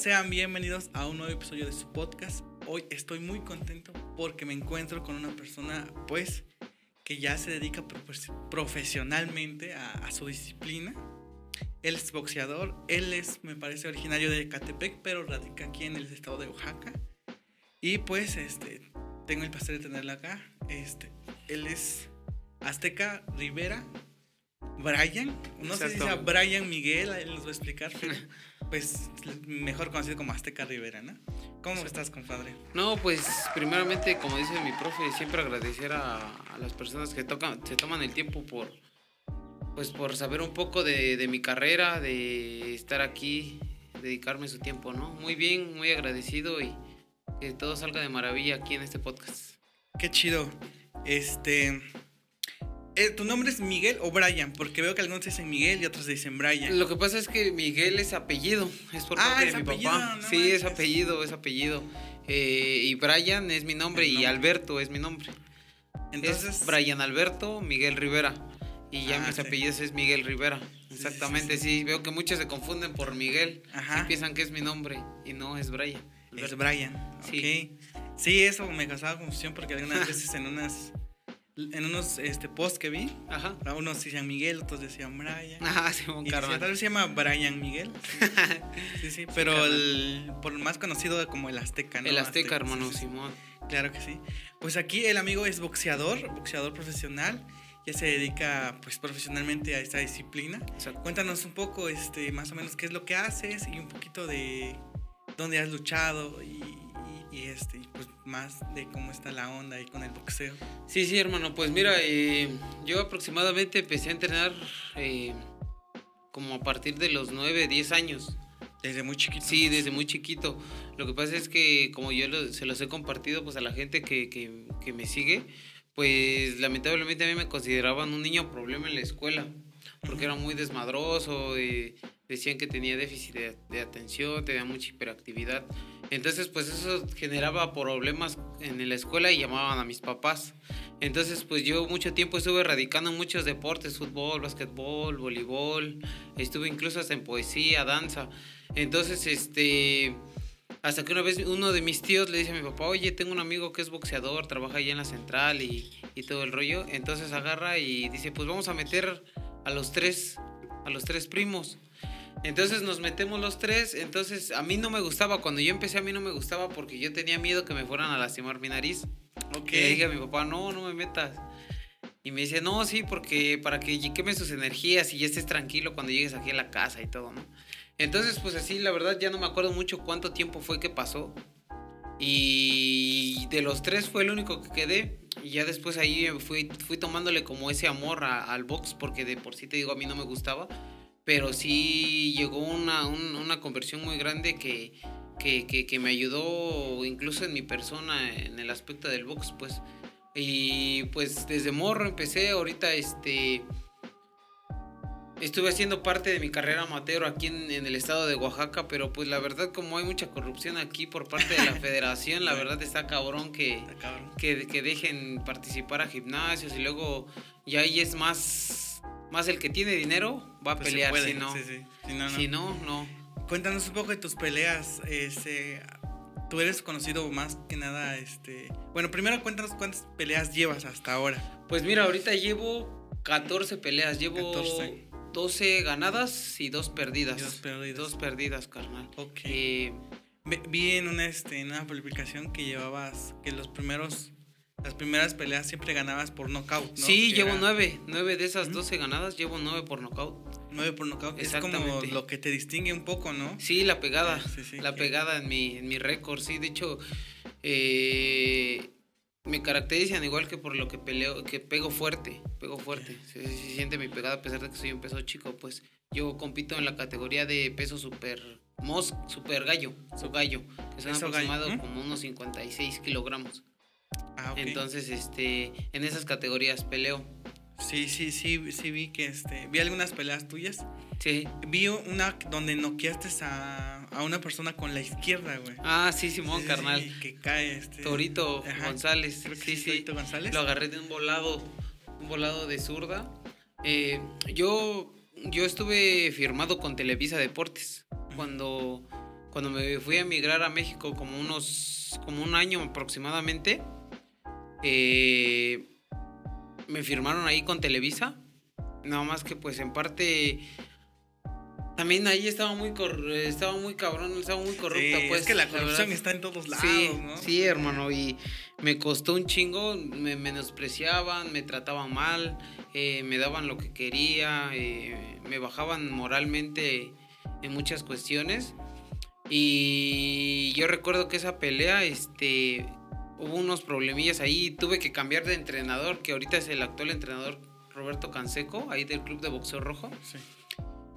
sean bienvenidos a un nuevo episodio de su podcast. Hoy estoy muy contento porque me encuentro con una persona, pues, que ya se dedica pues, profesionalmente a, a su disciplina. Él es boxeador, él es, me parece, originario de Catepec, pero radica aquí en el estado de Oaxaca. Y pues, este, tengo el placer de tenerla acá. Este, él es Azteca Rivera, Brian, no sé si sea Brian Miguel, él nos va a explicar, pero pues mejor conocido como Azteca Rivera, ¿no? ¿Cómo estás, compadre? No, pues primeramente, como dice mi profe, siempre agradecer a, las personas que tocan, se toman el tiempo por, pues por saber un poco de, de mi carrera, de estar aquí, dedicarme su tiempo, ¿no? Muy bien, muy agradecido y que todo salga de maravilla aquí en este podcast. Qué chido. Este, ¿Tu nombre es Miguel o Brian? Porque veo que algunos dicen Miguel y otros dicen Brian. Lo que pasa es que Miguel es apellido, es por ah, parte de mi apellido, papá. sí, es apellido, es apellido. Eh, y Brian es mi nombre, y Alberto es mi nombre. Entonces. Brian Alberto Miguel Rivera. Y ya ah, mis apellidos es Miguel Rivera. Exactamente, sí, Veo que muchos se confunden por Miguel. Ajá. Y piensan que es mi nombre y no es Brian. Es Brian. Sí. Sí, eso me causaba confusión porque algunas veces en unas en unos este, posts que vi, Ajá. unos decían Miguel, otros decían Brian. Ajá, Simón Carmen. Tal vez se llama Brian Miguel. Sí, sí, pero el, por más conocido como el Azteca, ¿no? El Azteca, hermano Simón. Claro que sí. Pues aquí el amigo es boxeador, boxeador profesional. Ya se dedica pues profesionalmente a esta disciplina. Cuéntanos un poco, este, más o menos qué es lo que haces y un poquito de dónde has luchado y y este pues más de cómo está la onda ahí con el boxeo. Sí, sí, hermano, pues mira, eh, yo aproximadamente empecé a entrenar eh, como a partir de los 9, 10 años. Desde muy chiquito. Sí, desde muy chiquito. Lo que pasa es que como yo se los he compartido pues a la gente que, que, que me sigue, pues lamentablemente a mí me consideraban un niño problema en la escuela, porque era muy desmadroso, y decían que tenía déficit de, de atención, tenía mucha hiperactividad. Entonces, pues eso generaba problemas en la escuela y llamaban a mis papás. Entonces, pues yo mucho tiempo estuve radicando en muchos deportes, fútbol, básquetbol, voleibol, estuve incluso hasta en poesía, danza. Entonces, este, hasta que una vez uno de mis tíos le dice a mi papá, oye, tengo un amigo que es boxeador, trabaja allá en la central y, y todo el rollo. Entonces agarra y dice, pues vamos a meter a los tres, a los tres primos. Entonces nos metemos los tres. Entonces a mí no me gustaba. Cuando yo empecé a mí no me gustaba porque yo tenía miedo que me fueran a lastimar mi nariz. Ok. Y le dije a mi papá, no, no me metas. Y me dice, no, sí, porque para que quemes sus energías y ya estés tranquilo cuando llegues aquí a la casa y todo, ¿no? Entonces, pues así, la verdad ya no me acuerdo mucho cuánto tiempo fue que pasó. Y de los tres fue el único que quedé. Y ya después ahí fui, fui tomándole como ese amor al box, porque de por sí te digo, a mí no me gustaba pero sí llegó una, una conversión muy grande que, que, me ayudó incluso en mi persona, en el aspecto del box, pues. Y pues desde morro empecé, ahorita este... Estuve haciendo parte de mi carrera amateur aquí en, el estado de Oaxaca, pero pues la verdad como hay mucha corrupción aquí por parte de la federación, la verdad está cabrón que, que, que dejen participar a gimnasios y luego ya ahí es más más el que tiene dinero va a pues pelear, si no. Si no, no. Cuéntanos un poco de tus peleas. Este, tú eres conocido más que nada, este... Bueno, primero cuéntanos cuántas peleas llevas hasta ahora. Pues mira, ahorita llevo 14 peleas. Llevo 12 ganadas y 2 perdidas. dos perdidas. Dos perdidas, carnal. Ok. Eh, vi en una, este, en una publicación que llevabas que los primeros las primeras peleas siempre ganabas por knockout, ¿no? Sí, llevo nueve. Nueve de esas doce ganadas, llevo nueve por knockout. Nueve por knockout. Es como lo que te distingue un poco, ¿no? Sí, la pegada. la pegada en mi, en mi récord, sí. De hecho, eh, me caracterizan igual que por lo que peleo, que pego fuerte. Pego fuerte. Se, siente mi pegada a pesar de que soy un peso chico, pues. Yo compito en la categoría de peso super mos, super gallo, su gallo, que son aproximados como unos 56 kilogramos. Ah, Entonces, este, en esas categorías peleo. Sí, sí, sí, sí vi que este, vi algunas peleas tuyas. Sí. Vi una donde noqueaste a, a una persona con la izquierda, güey. Ah, sí, Simón, carnal. que cae este. Torito González. sí, sí. Torito González. Lo agarré de un volado, un volado de zurda. Eh, yo, yo estuve firmado con Televisa Deportes cuando cuando me fui a emigrar a México como unos, como un año aproximadamente, eh, me firmaron ahí con Televisa. Nada más que pues en parte también ahí estaba muy estaba muy cabrón, estaba muy corrupta, pues. Es que la corrupción está en todos lados, sí, ¿no? Sí, hermano, y me costó un chingo, me menospreciaban, me trataban mal, eh, me daban lo que quería, eh, me bajaban moralmente en muchas cuestiones. Y yo recuerdo que esa pelea, este, hubo unos problemillas ahí, tuve que cambiar de entrenador, que ahorita es el actual entrenador Roberto Canseco, ahí del Club de Boxeo Rojo. Sí.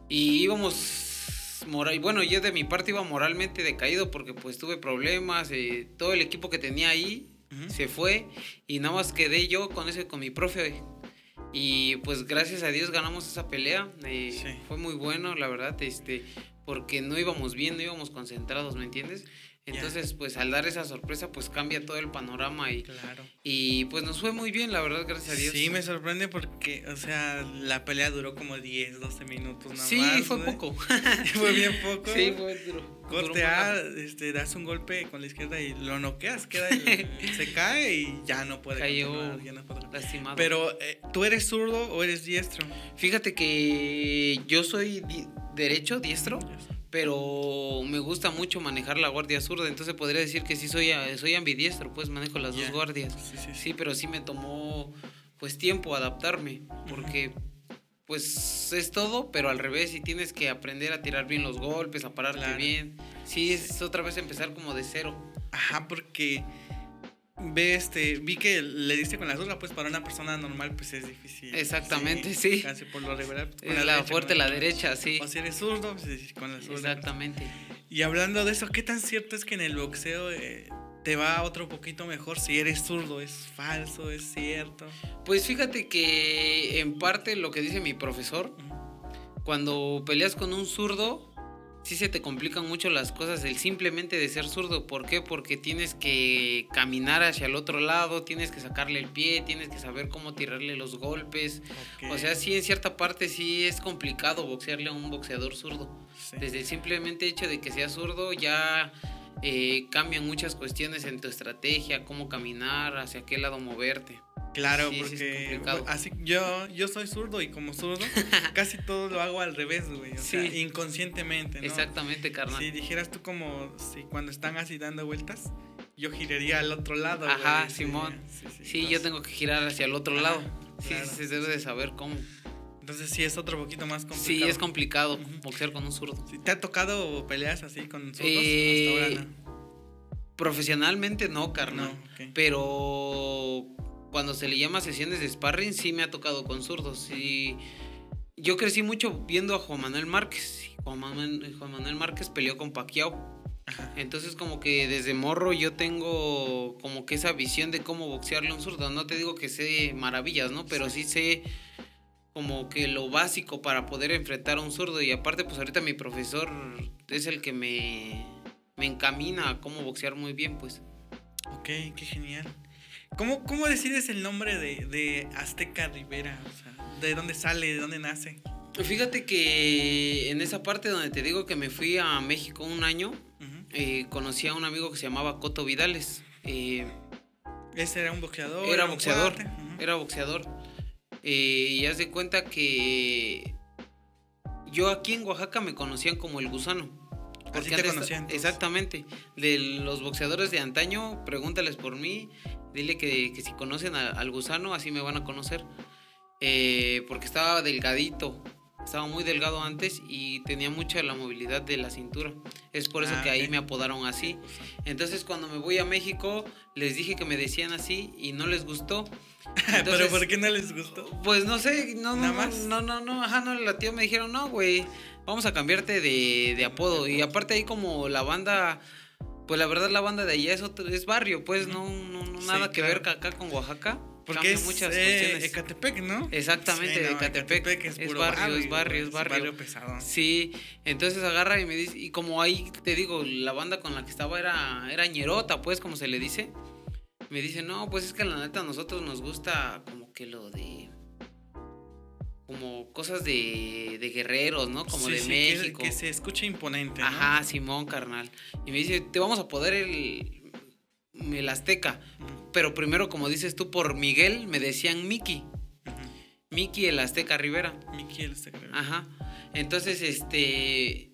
Y íbamos, moral, bueno, yo de mi parte iba moralmente decaído porque pues tuve problemas, eh, todo el equipo que tenía ahí se fue y nada más quedé yo con ese, con mi profe. Y pues gracias a Dios ganamos esa pelea. Eh, fue muy bueno, la verdad, este, porque no íbamos bien, no íbamos concentrados, ¿me entiendes? Entonces, pues al dar esa sorpresa, pues cambia todo el panorama y, claro. y pues nos fue muy bien, la verdad, gracias a Dios. Sí, me sorprende porque, o sea, la pelea duró como 10, 12 minutos nada sí, más. Sí, fue poco. fue bien poco. Sí, fue duro. Cortea, este, das un golpe con la izquierda y lo noqueas, queda se cae y ya no puede Cayó ya no puede. lastimado. Pero, eh, ¿tú eres zurdo o eres diestro? Fíjate que yo soy derecho, diestro pero me gusta mucho manejar la guardia zurda, entonces podría decir que sí soy, soy ambidiestro, pues manejo las dos guardias. Sí, sí, sí. pero sí me tomó pues tiempo adaptarme, porque pues es todo, pero al revés, y tienes que aprender a tirar bien los golpes, a pararte bien. Sí, es otra vez empezar como de cero. Ajá, porque ve este, vi que le diste con la zurda, pues para una persona normal pues es difícil. Exactamente, sí. Casi por lo regular. Pues, es la, fuerte la derecha, sí. O si eres zurdo, pues con la zurda. Exactamente. Y hablando de eso, ¿qué tan cierto es que en el boxeo eh, te va otro poquito mejor si eres zurdo? ¿Es falso? ¿Es cierto? Pues fíjate que en parte lo que dice mi profesor, cuando peleas con un zurdo, sí se te complican mucho las cosas el simplemente de ser zurdo. ¿Por qué? Porque tienes que caminar hacia el otro lado, tienes que sacarle el pie, tienes que saber cómo tirarle los golpes. O sea, sí, en cierta parte sí es complicado boxearle a un boxeador zurdo. Desde el simplemente hecho de que sea zurdo ya eh, cambian muchas cuestiones en tu estrategia, cómo caminar, hacia qué lado moverte. Claro, porque así yo yo soy zurdo y como zurdo casi todo lo hago al revés, güey, o sea, inconscientemente, ¿no? Exactamente, carnal. Si dijeras tú como si cuando están así dando vueltas, yo giraría al otro lado, Ajá, Simón. Sí, yo tengo que girar hacia el otro lado. Sí, se debe de saber cómo. Entonces sí es otro poquito más complicado. Sí, es complicado boxear con un zurdo. ¿Te ha tocado peleas así con zurdos? Eh, hasta ahora Profesionalmente no, carnal. Pero cuando se le llama sesiones de sparring, sí me ha tocado con zurdos. Y yo crecí mucho viendo a Juan Manuel Márquez. Juan Manuel, Juan Manuel Márquez peleó con Pacquiao. Entonces como que desde morro yo tengo como que esa visión de cómo boxearle a un zurdo. No te digo que sé maravillas, ¿no? Pero sí, sé como que lo básico para poder enfrentar a un zurdo. Y aparte pues ahorita mi profesor es el que me, me encamina a cómo boxear muy bien, pues. Ok, qué genial. ¿Cómo, ¿Cómo, decides el nombre de, de, Azteca Rivera? O sea, ¿de dónde sale? ¿De dónde nace? Fíjate que en esa parte donde te digo que me fui a México un año, eh, conocí a un amigo que se llamaba Coto Vidales. Eh, ¿Ese era un boxeador? Era boxeador, era boxeador. Eh, y haz de cuenta que yo aquí en Oaxaca me conocían como el gusano. Porque te conocían, exactamente. De los boxeadores de antaño, pregúntales por mí dile que, si conocen al gusano, así me van a conocer. Eh, porque estaba delgadito, estaba muy delgado antes y tenía mucha la movilidad de la cintura. Es por eso ah, que ahí me apodaron así. Entonces cuando me voy a México les dije que me decían así y no les gustó. ¿Pero por qué no les gustó? Pues no sé, no, no, no, no, no, ajá, no, la tía me dijeron, no, güey, vamos a cambiarte de, de apodo. Y aparte ahí como la banda pues la verdad la banda de allá es, es barrio, pues no, no, nada que ver acá con Oaxaca. Porque es muchas eh, Ecatepec, ¿no? Exactamente, Ecatepec, es, barrio, es barrio, es barrio. pesado. Sí, entonces agarra y me dice, y como ahí te digo, la banda con la que estaba era, era ñerota, pues, como se le dice. Me dice, no, pues es que la neta a nosotros nos gusta como que lo de como cosas de, de guerreros, ¿no? Como Sí, de sí, que- México. Que, se escuche imponente. ¿no? Ajá, Simón, carnal. Y me dice, te vamos a poder el, el Azteca. Pero primero, como dices tú, por Miguel me decían Miki. ujú. Miki el Azteca Rivera. Mickey el Azteca. Ajá. Entonces, este.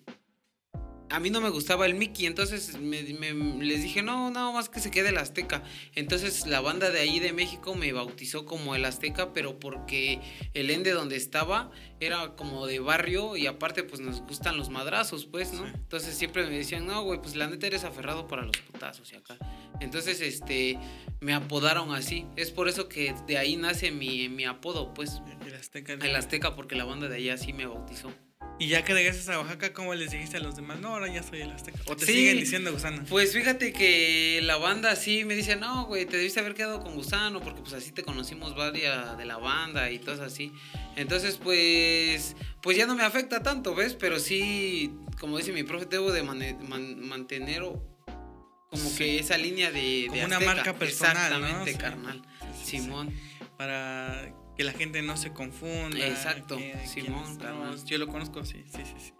A mí no me gustaba el Mickey, entonces me- me- les dije, no, no, más que se quede el Azteca. Entonces la banda de ahí de México me bautizó como el Azteca, pero porque el ende donde estaba era como de barrio y aparte pues nos gustan los madrazos, pues, ¿no? Sí. Entonces siempre me decían, no, güey, pues la neta eres aferrado para los putazos y acá. Entonces, este, me apodaron así. Es por eso que de ahí nace mi, mi apodo, pues, El Azteca. el Azteca, porque la banda de allá sí me bautizó. Y ya que regresas a Oaxaca, ¿cómo les dijiste a los demás? No, ahora ya soy el Azteca. O te Sí. siguen diciendo gusano. Pues fíjate que la banda sí me dice, no, güey, te debiste haber quedado con Gusano, porque pues así te conocimos varias de la banda y cosas así. Entonces, pues, pues ya no me afecta tanto, ¿ves? Pero sí, como dice mi profe, debo de mane- man- mantener como Sí. que esa línea de, Como de una marca personal. Exactamente. Sí, sí. Simón. Para que la gente no se confunda. Exacto, que- Simón, no, yo lo conozco, sí, sí, sí, sí.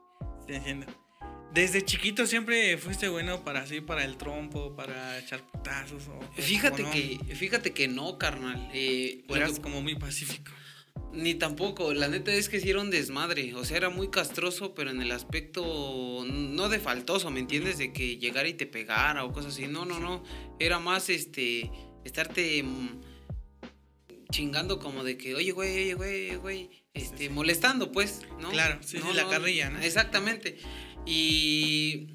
Entiendo. Desde chiquito siempre fuiste bueno para así, para el trompo, para echar putazos o... Fíjate o no. que, fíjate que no, carnal. Eh, eras que- como muy pacífico. Ni tampoco, la neta es que sí era un desmadre, o sea, era muy castroso, pero en el aspecto no de faltoso, ¿me entiendes? De que llegara y te pegara o cosas así, no, no, no, era más este, estarte mm, chingando como de que, oye, güey, oye, güey, güey, este, Sí, sí. molestando, pues, ¿no? Claro, sí, sí, la carrilla, ¿no? Exactamente, y,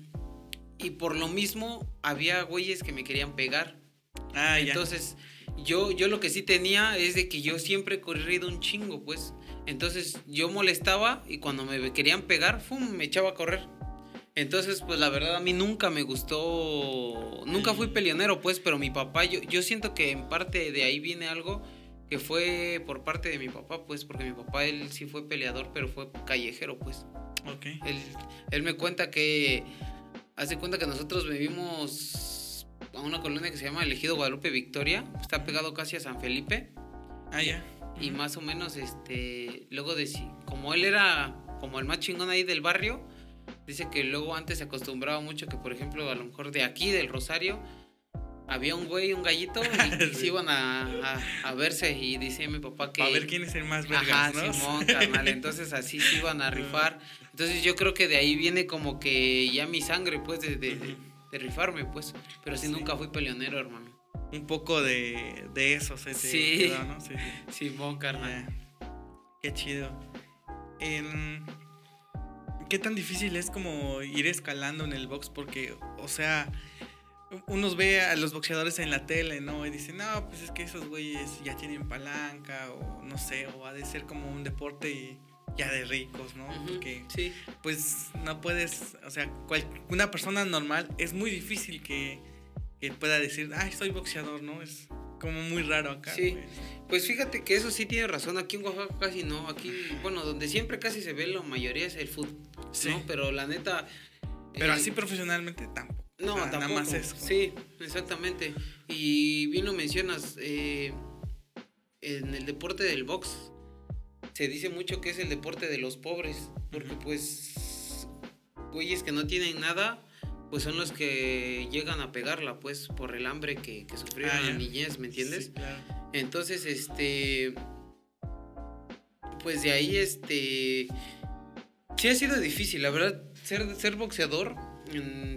y por lo mismo había güeyes que me querían pegar, Ah, ya. entonces, yo, yo lo que sí tenía es de que yo siempre he corrido un chingo, pues. Entonces, yo molestaba y cuando me querían pegar, ¡fum! me echaba a correr. Entonces, pues la verdad a mí nunca me gustó, nunca fui peleonero, pues, pero mi papá, yo, yo siento que en parte de ahí viene algo que fue por parte de mi papá, pues, porque mi papá, él sí fue peleador, pero fue callejero, pues. Ok. Él, él me cuenta que, hace cuenta que nosotros vivimos a una colonia que se llama Elegido Guadalupe Victoria, está pegado casi a San Felipe, Ah, ya. y Ujú. más o menos, este, luego de, si- como él era como el más chingón ahí del barrio, dice que luego antes se acostumbraba mucho que, por ejemplo, a lo mejor de aquí, del Rosario, había un güey, un gallito, y, se iban a, a- a verse, y dice mi papá que... A ver quién es el más vergas, Ajá, ¿no? Simón, carnal. Entonces así se iban a rifar. Entonces yo creo que de ahí viene como que ya mi sangre, pues, de, de- rifarme, pues. Pero sí, Sí. nunca fui peleonero, hermano. Un poco de, de eso se te Sí. quedó, ¿no? Sí, sí. Simón, carnal. Qué chido. En- ¿Qué tan difícil es como ir escalando en el box? Porque, o sea, unos ve a los boxeadores en la tele, ¿no? Y dicen, no, pues es que esos güeyes ya tienen palanca, o no sé, o ha de ser como un deporte ya de ricos, ¿no? Ujú, Porque, Sí. pues, no puedes, o sea, cual- una persona normal es muy difícil que, que pueda decir, ay, soy boxeador, ¿no? Es como muy raro acá. Sí. Pues fíjate que eso sí tiene razón. Aquí en Oaxaca casi no. Aquí, bueno, donde siempre casi se ve la mayoría es el fútbol. Sí. ¿no? Pero la neta. Pero eh, así profesionalmente tampoco. No, O sea, tampoco. Nada más eso. Sí, exactamente. Y bien lo mencionas, eh, en el deporte del box se dice mucho que es el deporte de los pobres, porque pues güeyes que no tienen nada, pues son los que llegan a pegarla, pues por el hambre que, que sufrieron Ah, la niñez, ¿me entiendes? Sí, claro. Entonces, este. Pues de ahí, este. Sí ha sido difícil, la verdad. Ser, ser boxeador,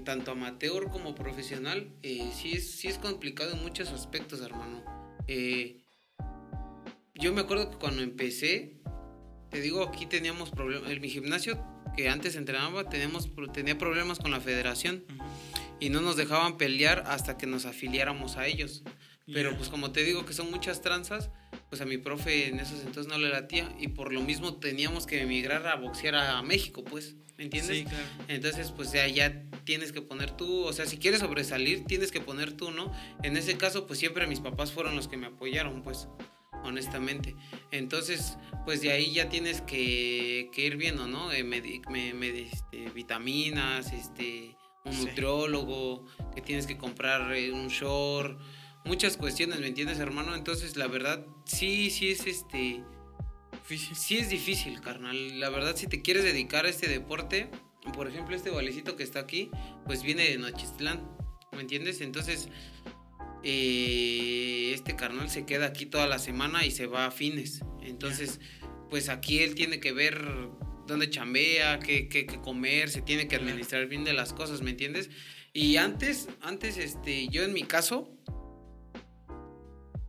tanto amateur como profesional, eh, sí, es, sí es complicado en muchos aspectos, hermano. Eh, yo me acuerdo que cuando empecé, te digo, aquí teníamos problemas. En mi gimnasio, que antes entrenaba, teníamos, tenía problemas con la federación Ujú. y no nos dejaban pelear hasta que nos afiliáramos a ellos. Pero Ya. pues como te digo que son muchas tranzas, pues a mi profe en esos entonces no le latía y por lo mismo teníamos que emigrar a boxear a México, pues, ¿me entiendes? Sí, claro. Entonces, pues ya, ya tienes que poner tú, o sea, si quieres sobresalir, tienes que poner tú, ¿no? En ese caso, pues siempre mis papás fueron los que me apoyaron, pues, honestamente. Entonces, pues de ahí ya tienes que, que ir viendo, ¿no? Eh, medi- me- me- este, vitaminas, este, un Sí. nutriólogo, que tienes que comprar eh, un short, muchas cuestiones, ¿me entiendes, hermano? Entonces, la verdad, sí, sí es este Difícil. Sí es difícil, carnal. La verdad, si te quieres dedicar a este deporte, por ejemplo, este valecito que está aquí, pues viene de Nochistlán, ¿me entiendes? Entonces, eh, este carnal se queda aquí toda la semana y se va a fines. Entonces, pues aquí él tiene que ver dónde chambea, qué, qué, qué comer, se tiene que administrar bien de las cosas, ¿me entiendes? Y antes, antes, este, yo en mi caso,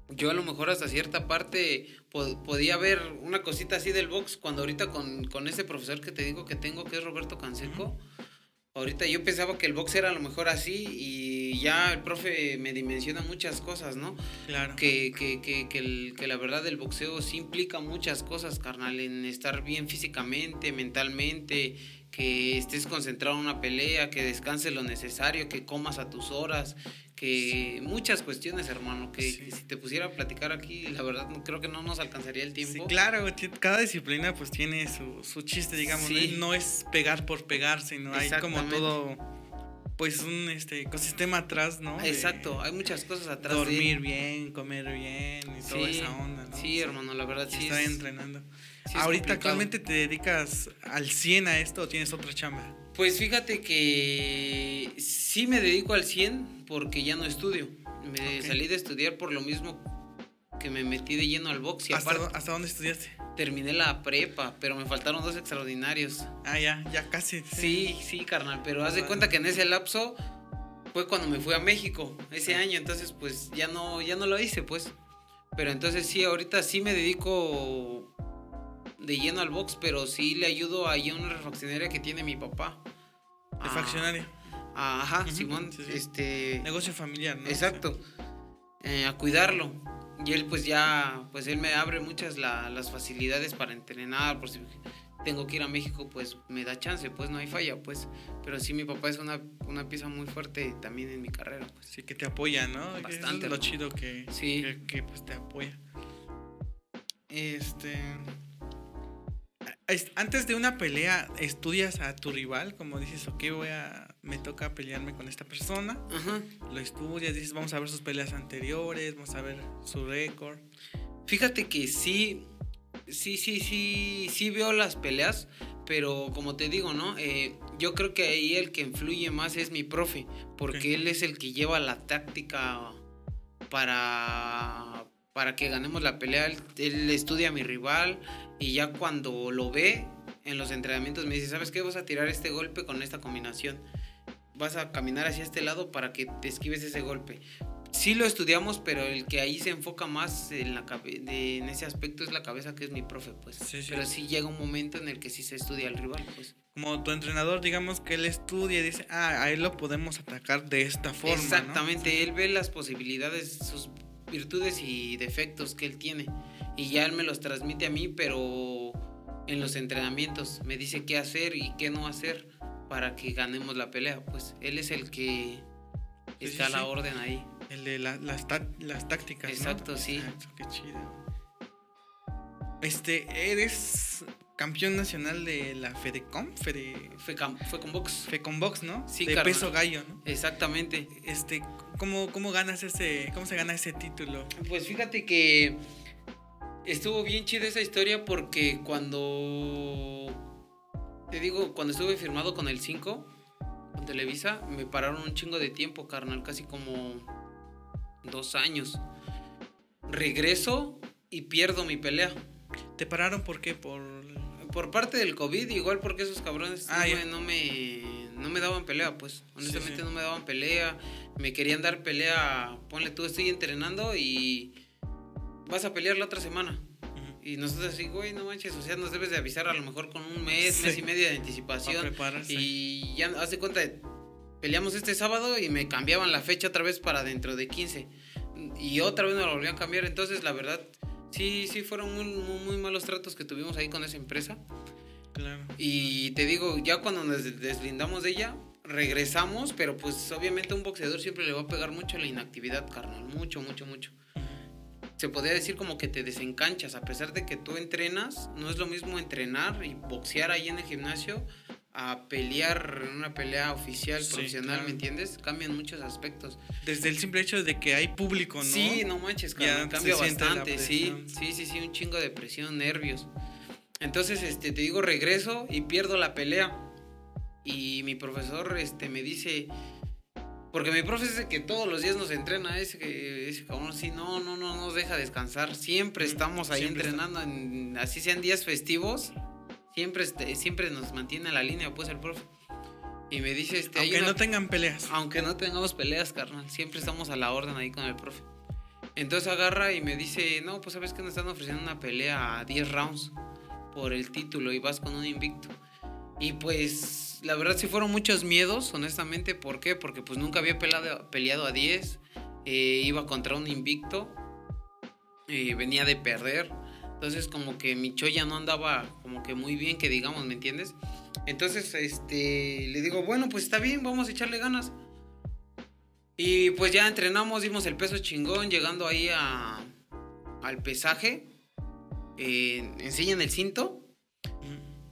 yo a lo mejor hasta cierta parte po- podía ver una cosita así del box cuando ahorita con, con ese profesor que te digo que tengo, que es Roberto Canseco, ahorita yo pensaba que el box era a lo mejor así y ya el profe me dimensiona muchas cosas, ¿no? Claro. Que, que, que, que, el- que la verdad el boxeo sí implica muchas cosas, carnal, en estar bien físicamente, mentalmente, que estés concentrado en una pelea, que descanses lo necesario, que comas a tus horas, que muchas cuestiones, hermano, que, Sí. que si te pusiera a platicar aquí, la verdad creo que no nos alcanzaría el Sí, tiempo. claro, güey, ti- cada disciplina pues tiene su, su chiste, digamos, Sí. ¿no? no es pegar por pegar, sino hay como todo, pues un este ecosistema atrás, ¿no? De Exacto, hay muchas cosas atrás Dormir de... bien, comer bien y toda Sí, esa onda, ¿no? sí, hermano, la verdad sí estar es- entrenando. sí Ahorita actualmente te dedicas al 100 a esto o tienes otra chamba? Pues fíjate que sí me dedico al 100 porque ya no estudio. Me salí de estudiar por lo mismo que me metí de lleno al box y ¿Hasta, aparte dó- ¿Hasta dónde estudiaste? terminé la prepa, pero me faltaron dos extraordinarios. Ah, ya, ya casi. Sí, sí, carnal, pero haz de Bueno. cuenta que en ese lapso fue cuando me fui a México ese año, entonces pues ya no ya no lo hice, pues. Pero entonces sí, ahorita sí me dedico de lleno al box, pero sí le ayudo ahí a una refaccionaria que tiene mi papá. De faccionario. ah, Ajá, Ujú, Simón, sí, sí. este Negocio familiar, ¿no? Exacto. Eh, a cuidarlo. Y él pues ya, pues él me abre muchas la- las facilidades para entrenar, por si tengo que ir a México, pues me da chance, pues no hay falla, pues. Pero sí, mi papá es una, una pieza muy fuerte también en mi carrera, pues. Sí, que te apoya, ¿no? Eso Bastante, es lo chido que, Sí. que, que, pues te apoya. Este. Es- Antes de una pelea, ¿estudias a tu rival? Como dices, ok, voy a. Me toca pelearme con esta persona. Ajá. Lo estudias, dices, vamos a ver sus peleas anteriores, vamos a ver su récord. Fíjate que sí, sí, sí, sí, sí veo las peleas, pero como te digo, ¿no? Eh, yo creo que ahí el que influye más es mi profe, porque él es el que lleva la táctica para, para que ganemos la pelea. Él, él estudia a mi rival y ya cuando lo ve en los entrenamientos me dice, ¿sabes qué? Vas a tirar este golpe con esta combinación. Vas a caminar hacia este lado para que te esquives ese golpe. Sí lo estudiamos, pero el que ahí se enfoca más en, la de- en ese aspecto es la cabeza que es mi profe, pues. Sí, sí. Pero sí llega un momento en el que sí se estudia al rival, pues. Como tu entrenador, digamos que él estudia y dice, ah, a él lo podemos atacar de esta forma. ¿no? Exactamente, él ve las posibilidades, sus virtudes y defectos que él tiene. Y ya él me los transmite a mí, pero en los entrenamientos me dice qué hacer y qué no hacer para que ganemos la pelea. Pues él es el que está sí, a la orden ahí. El de la- las, las tácticas. ¿no? Exacto, sí. Exacto, qué chido. Este, eres campeón nacional de la Fedecom, Fede, Fue, cam- fue con box. Fecombox, ¿no? Sí, de carnal. peso gallo, ¿no? Exactamente. Este, ¿cómo, ¿cómo ganas ese, cómo se gana ese título? Pues fíjate que estuvo bien chida esa historia porque cuando te digo, cuando estuve firmado con el 5 con Televisa, me pararon un chingo de tiempo, carnal, casi como dos años. Regreso y pierdo mi pelea. ¿Te pararon por qué? Por... Por parte del COVID, igual porque esos cabrones Ah, no, me, no, me, no me daban pelea, pues. Honestamente sí. no me daban pelea. Me querían dar pelea. Ponle tú, estoy entrenando y vas a pelear la otra semana. Y nosotros así, güey, no manches, o sea, nos debes de avisar a lo mejor con un mes, Sí. mes y medio de anticipación. Y ya haz de cuenta, peleamos este sábado y me cambiaban la fecha otra vez para dentro de 15. Y otra vez me lo volvían a cambiar. Entonces, la verdad, sí, sí fueron muy, muy, muy malos tratos que tuvimos ahí con esa empresa. Claro. Y te digo, ya cuando nos des- deslindamos de ella, regresamos, pero pues obviamente un boxeador siempre le va a pegar mucho la inactividad, carnal. Mucho, mucho, mucho. Se podría decir como que te desencanchas, a pesar de que tú entrenas, no es lo mismo entrenar y boxear ahí en el gimnasio a pelear en una pelea oficial, Sí, profesional, claro. ¿me entiendes? Cambian muchos aspectos. Desde el simple hecho de que hay público, ¿no? Sí, no manches, Ya cambia bastante, sí, sí, sí, sí, un chingo de presión, nervios. Entonces, este, te digo, regreso y pierdo la pelea. Y mi profesor, este, me dice, porque mi profe dice que todos los días nos entrena, ese, ese cabrón, sí, no, no, no nos deja descansar. Siempre estamos ahí entrenando, en, así sean días festivos, siempre, este, siempre nos mantiene la línea, pues el profe. Y me dice, este, aunque no tengan peleas. Aunque no tengamos peleas, carnal, siempre estamos a la orden ahí con el profe. Entonces agarra y me dice, no, pues sabes que nos están ofreciendo una pelea a 10 rounds por el título y vas con un invicto. Y pues la verdad sí fueron muchos miedos, honestamente. ¿Por qué? Porque pues nunca había peleado, peleado a 10. Eh, iba contra un invicto. Eh, venía de perder. Entonces como que mi choya no andaba como que muy bien, que digamos, ¿me entiendes? Entonces este, le digo, bueno, pues está bien, vamos a echarle ganas. Y pues ya entrenamos, dimos el peso chingón, llegando ahí a, al pesaje. Eh, enseñan el cinto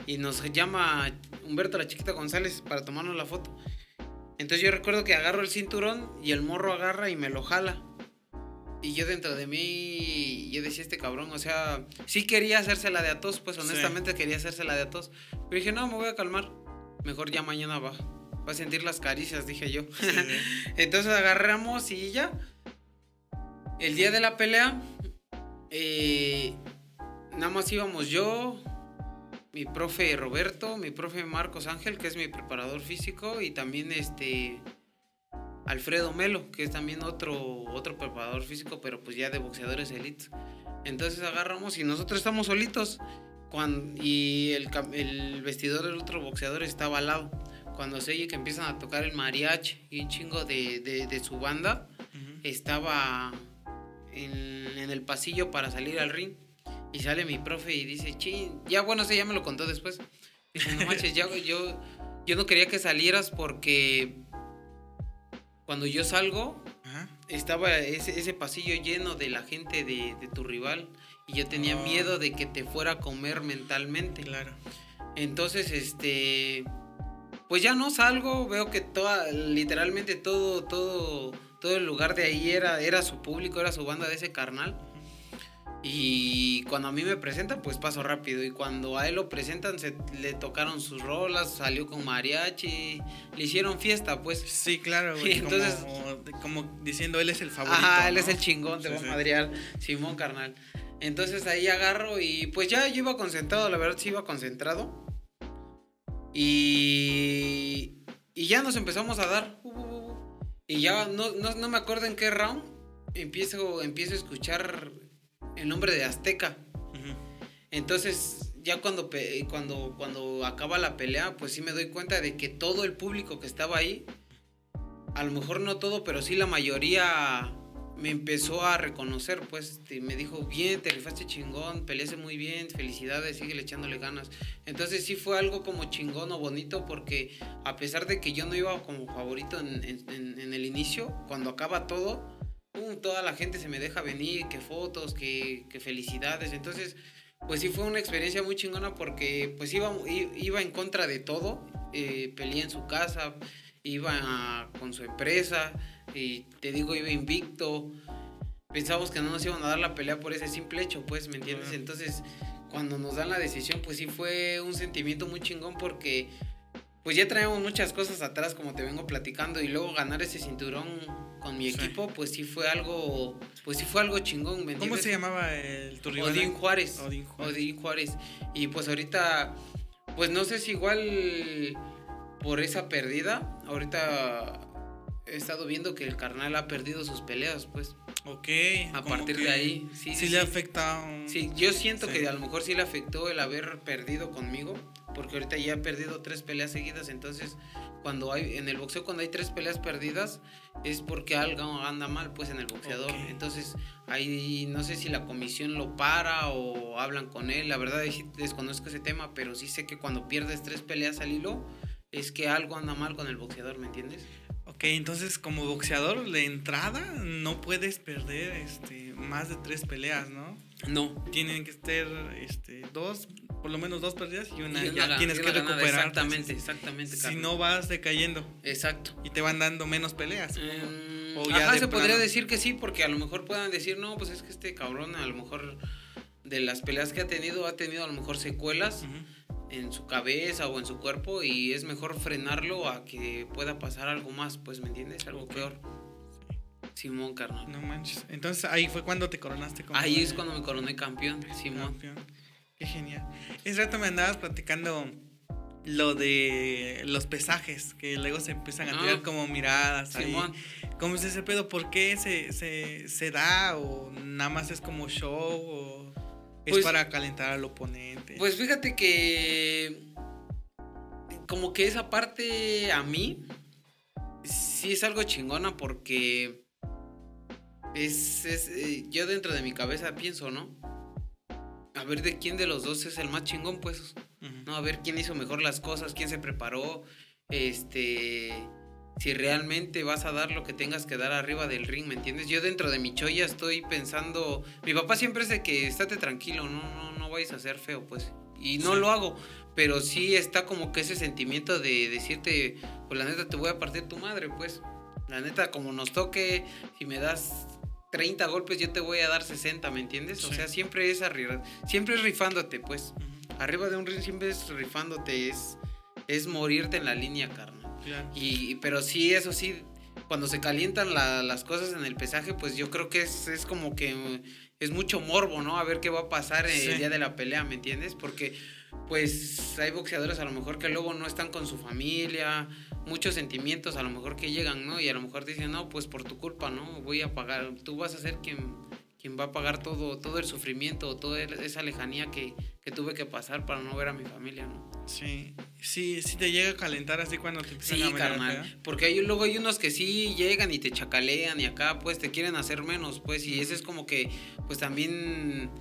y nos llama Humberto la chiquita González para tomarnos la foto. Entonces yo recuerdo que agarro el cinturón y el morro agarra y me lo jala. Y yo dentro de mí, yo decía, este cabrón, o sea, sí quería hacerse la de atos, pues honestamente quería hacerse la de atos. Pero dije, no, me voy a calmar. Mejor ya mañana va. Va a sentir las caricias, dije yo. Entonces agarramos y ya. El día de la pelea, eh, nada más íbamos yo, mi profe Roberto, mi profe Marcos Ángel, que es mi preparador físico, y también este Alfredo Melo, que es también otro, otro preparador físico, pero pues ya de boxeadores elites. Entonces agarramos y nosotros estamos solitos. Cuando, y el, el vestidor del otro boxeador estaba al lado. Cuando se oye que empiezan a tocar el mariachi y un chingo de, de, su banda, estaba en, en el pasillo para salir al ring. Y sale mi profe y dice, ching, ya bueno, sé, ya me lo contó después. Dice, no manches, ya, yo, yo no quería que salieras porque cuando yo salgo, estaba ese, ese, pasillo lleno de la gente de, de tu rival y yo tenía oh. miedo de que te fuera a comer mentalmente. Claro. Entonces, este, pues ya no salgo, veo que toda, literalmente todo, todo, todo el lugar de ahí era, era su público, era su banda de ese carnal. Y cuando a mí me presentan, pues paso rápido. Y cuando a él lo presentan, se le tocaron sus rolas, salió con mariachi, le hicieron fiesta, pues. Sí, claro, güey. Entonces, como, diciendo, él es el favorito. Ah, él es el chingón, te va a madrear, Simón, carnal. Entonces ahí agarro y pues ya yo iba concentrado, la verdad sí iba concentrado. Y, y ya nos empezamos a dar. Y ya no, no, no me acuerdo en qué round empiezo, empiezo a escuchar el nombre de Azteca. Entonces, ya cuando, cuando, cuando acaba la pelea, pues sí me doy cuenta de que todo el público que estaba ahí, a lo mejor no todo, pero sí la mayoría me empezó a reconocer, pues me dijo, bien, te rifaste chingón, peleaste muy bien, felicidades, sigue echándole ganas. Entonces sí fue algo como chingón o bonito porque a pesar de que yo no iba como favorito en, en el inicio, cuando acaba todo, toda la gente se me deja venir, que fotos, que, felicidades. Entonces, pues sí fue una experiencia muy chingona porque pues iba, iba en contra de todo. Eh, peleé en su casa, iba con su empresa y te digo, iba invicto. Pensábamos que no nos iban a dar la pelea por ese simple hecho, pues, ¿me entiendes? Entonces, cuando nos dan la decisión, pues sí fue un sentimiento muy chingón porque pues ya traemos muchas cosas atrás, como te vengo platicando, y luego ganar ese cinturón con mi equipo, pues sí fue algo, pues sí fue algo chingón, ¿me ¿Cómo se llamaba el tu Odín Juárez. Odín Juárez. Odín Juárez. Y pues ahorita, pues no sé si igual por esa pérdida, ahorita he estado viendo que el carnal ha perdido sus peleas, pues. Ok. A partir de ahí, sí. Sí, le afecta. Sí, yo siento que a lo mejor sí le afectó el haber perdido conmigo porque ahorita ya he perdido tres peleas seguidas, entonces cuando hay en el boxeo cuando hay tres peleas perdidas es porque algo anda mal pues en el boxeador, entonces ahí no sé si la comisión lo para o hablan con él, la verdad desconozco ese tema, pero sí sé que cuando pierdes tres peleas al hilo es que algo anda mal con el boxeador, ¿me entiendes? Ok, entonces como boxeador de entrada no puedes perder este, más de tres peleas, ¿no? No. Tienen que ser este, dos, por lo menos dos pérdidas y una, ya tienes que recuperar. Exactamente, exactamente. Si no vas decayendo. Exacto. Y te van dando menos peleas. o ya se podría decir que sí, porque a lo mejor puedan decir, no, pues es que este cabrón a lo mejor de las peleas que ha tenido, ha tenido a lo mejor secuelas en su cabeza o en su cuerpo y es mejor frenarlo a que pueda pasar algo más, pues, ¿me entiendes? Algo peor. Simón, carnal. No manches. Entonces ahí fue cuando te coronaste como. Ahí es cuando me coroné campeón, Simón. Campeón. Qué genial. Ese rato me andabas platicando lo de los pesajes, que luego se empiezan a tirar como miradas. Simón. ¿Cómo es ese pedo? ¿Por qué se, se, se da? ¿O nada más es como show? ¿O es pues para calentar al oponente? Pues fíjate que. Como que esa parte a mí. Sí es algo chingona porque es, es eh, yo dentro de mi cabeza pienso, ¿no? A ver de quién de los dos es el más chingón, pues. ¿No? A ver quién hizo mejor las cosas, quién se preparó, este si realmente vas a dar lo que tengas que dar arriba del ring, ¿me entiendes? Yo dentro de mi choya estoy pensando, mi papá siempre es de que estate tranquilo, no, no, no vayas a ser feo, pues. Y no lo hago, pero sí está como que ese sentimiento de decirte, pues la neta te voy a partir tu madre, pues. La neta, como nos toque, si me das 30 golpes, yo te voy a dar 60, ¿me entiendes? O sea, siempre es arriba, siempre es rifándote, pues. Arriba de un ring siempre es rifándote, es, es morirte en la línea, carnal. Y, pero sí, eso sí, cuando se calientan las cosas en el pesaje, pues yo creo que es, es como que es mucho morbo, ¿no? A ver qué va a pasar el día de la pelea, ¿me entiendes? Porque pues hay boxeadores a lo mejor que luego no están con su familia, muchos sentimientos a lo mejor que llegan, ¿no? Y a lo mejor dicen, no, pues por tu culpa, ¿no? Voy a pagar, tú vas a ser quien, quien va a pagar todo, todo el sufrimiento, toda esa lejanía que, que tuve que pasar para no ver a mi familia, ¿no? Sí, sí, sí te llega a calentar así cuando te Sí, carnal, porque hay, luego hay unos que sí llegan y te chacalean y acá pues te quieren hacer menos, pues, y ese es como que, pues también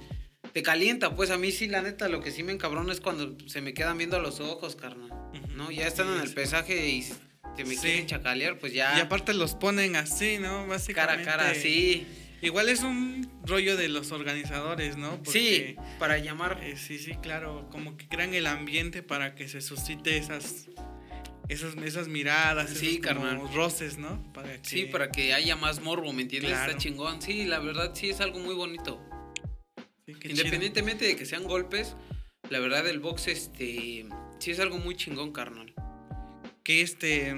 te calienta, pues a mí sí, la neta, lo que sí me encabrona es cuando se me quedan viendo a los ojos, carnal. ¿No? Ya están en el pesaje y se me quieren chacalear, pues ya. Y aparte los ponen así, ¿no? Básicamente. Cara a cara, sí. Igual es un rollo de los organizadores, ¿no? sí, para llamar. Eh, sí, sí, claro, como que crean el ambiente para que se suscite esas esas, esas miradas, sí, esos roces, ¿no? Sí, para que haya más morbo, ¿me entiendes? Está chingón. Sí, la verdad sí es algo muy bonito. Independientemente de que sean golpes, la verdad el box este sí es algo muy chingón, carnal. Que este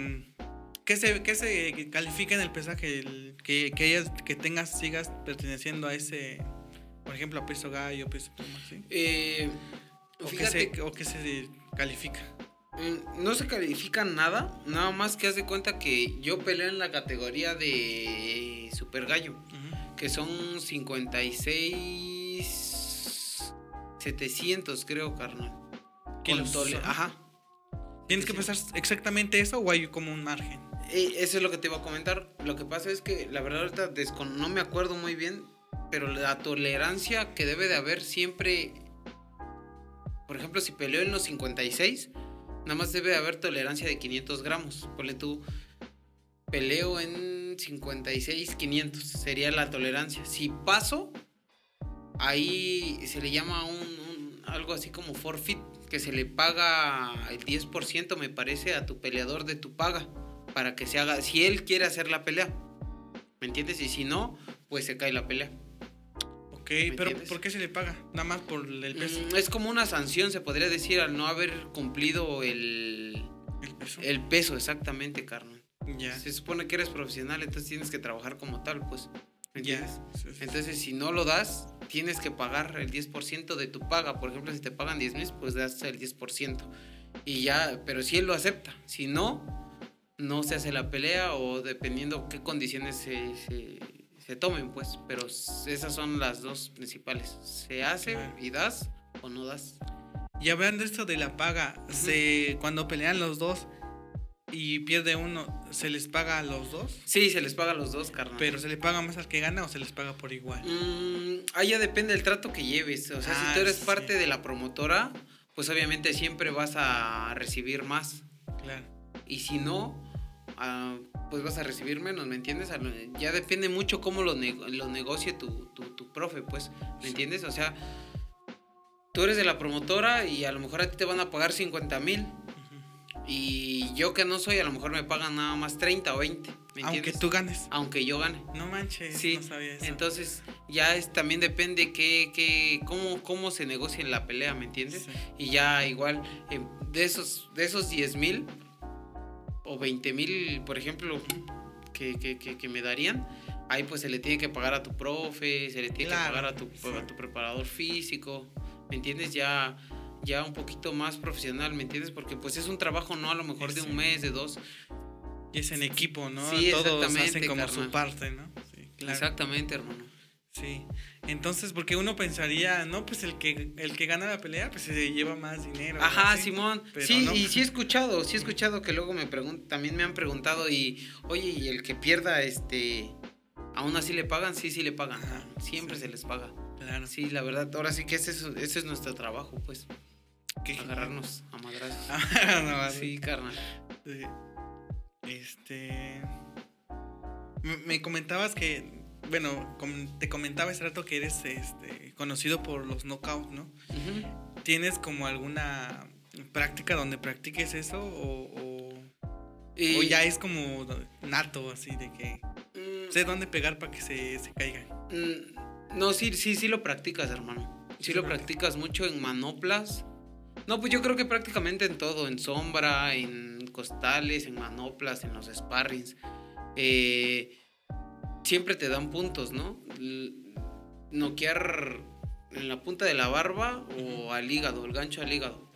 ¿Qué se, qué se califica en el pesaje? que, que, que tengas, sigas perteneciendo a ese, por ejemplo, a peso gallo, peso pluma, ¿sí? Eh, o, fíjate, que o qué se califica. Mm, no se califica nada, nada más que haz de cuenta que yo peleo en la categoría de Super Gallo, que son 56 700, creo, carnal. Kilos. Ajá. ¿Tienes que pesar exactamente eso o hay como un margen? Eh, eso es lo que te iba a comentar. Lo que pasa es que la verdad ahorita no me acuerdo muy bien, pero la tolerancia que debe de haber siempre, por ejemplo, si peleo en los 56, nada más debe de haber tolerancia de 500 gramos. Ponle tú, peleo en 56, 500, sería la tolerancia. Si paso, ahí se le llama un, algo así como forfeit, que se le paga el 10% me parece a tu peleador de tu paga para que se haga, si él quiere hacer la pelea, ¿me entiendes? Y si no, pues se cae la pelea. Ok, pero ¿por qué se le paga? Nada más por el peso. Mm, es como una sanción, se podría decir, al no haber cumplido el, el peso. El peso, exactamente, carnal. Ya. Se supone que eres profesional, entonces tienes que trabajar como tal, pues. Ya. Entonces, si no lo das, tienes que pagar el 10% de tu paga. Por ejemplo, si te pagan 10 mil, pues das el 10%. Y ya, pero si él lo acepta. Si no, no se hace la pelea o dependiendo qué condiciones se, se, tomen, pues. Pero esas son las dos principales. Se hace y das o no das. Y hablando esto de la paga, se, cuando pelean los dos, y pierde uno, ¿se les paga a los dos? Sí, se les paga a los dos, carnal. ¿Pero se le paga más al que gana o se les paga por igual? Mm, ahí ya depende del trato que lleves. O sea, si tú ah, eres parte de la promotora, pues obviamente siempre vas a recibir más. Claro. Y si no, ah, pues vas a recibir menos, ¿me entiendes? Ya depende mucho cómo lo, lo negocie tu, tu, profe, pues, ¿me entiendes? O sea, tú eres de la promotora y a lo mejor a ti te van a pagar 50 mil y yo que no soy, a lo mejor me pagan nada más 30 o 20, ¿me Aunque tú ganes. Aunque yo gane. No manches, Sí, no sabía eso. entonces ya es, también depende que, que, cómo, cómo se negocie en la pelea, ¿me entiendes? Sí. Y ya igual, eh, de esos, de esos 10 mil o 20 mil, por ejemplo, que, que, que, que me darían, ahí pues se le tiene que pagar a tu profe, se le tiene Claro, que pagar a tu, sí. a tu preparador físico, ¿me entiendes? Ya, ya un poquito más profesional, ¿me entiendes? Porque pues es un trabajo, no a lo mejor de un mes, de dos. Y es en equipo, ¿no? Sí, Todos exactamente, hacen como su parte, ¿no? Sí, claro. Exactamente, hermano. Sí. Entonces, porque uno pensaría, no, pues el que el que gana la pelea, pues se lleva más dinero. Ajá. Simón. Pero Sí, no. y sí he escuchado, sí he escuchado que luego me preguntan, también me han preguntado y, oye, y el que pierda, este, aún así le pagan, sí, sí le pagan. Ajá, Siempre sí. se les paga. Claro. Sí, la verdad, ahora sí que ese es, ese es nuestro trabajo, pues, Qué agarrarnos a madrazos. Ah, no. Sí, carnal. Sí. Este. Me, me comentabas que. Bueno, te comentaba hace rato que eres este, conocido por los knockouts, ¿no? ¿Tienes como alguna práctica donde practiques eso? ¿O, o, ya es como nato, así de que Mm, sé dónde pegar para que se, se caigan? Mm, No, sí, sí, sí lo practicas, hermano. Sí, lo practicas mucho en manoplas. No, pues yo creo que prácticamente en todo, en sombra, en costales, en manoplas, en los sparrings. Eh, siempre te dan puntos, ¿no? Noquear en la punta de la barba o al hígado, el gancho al hígado.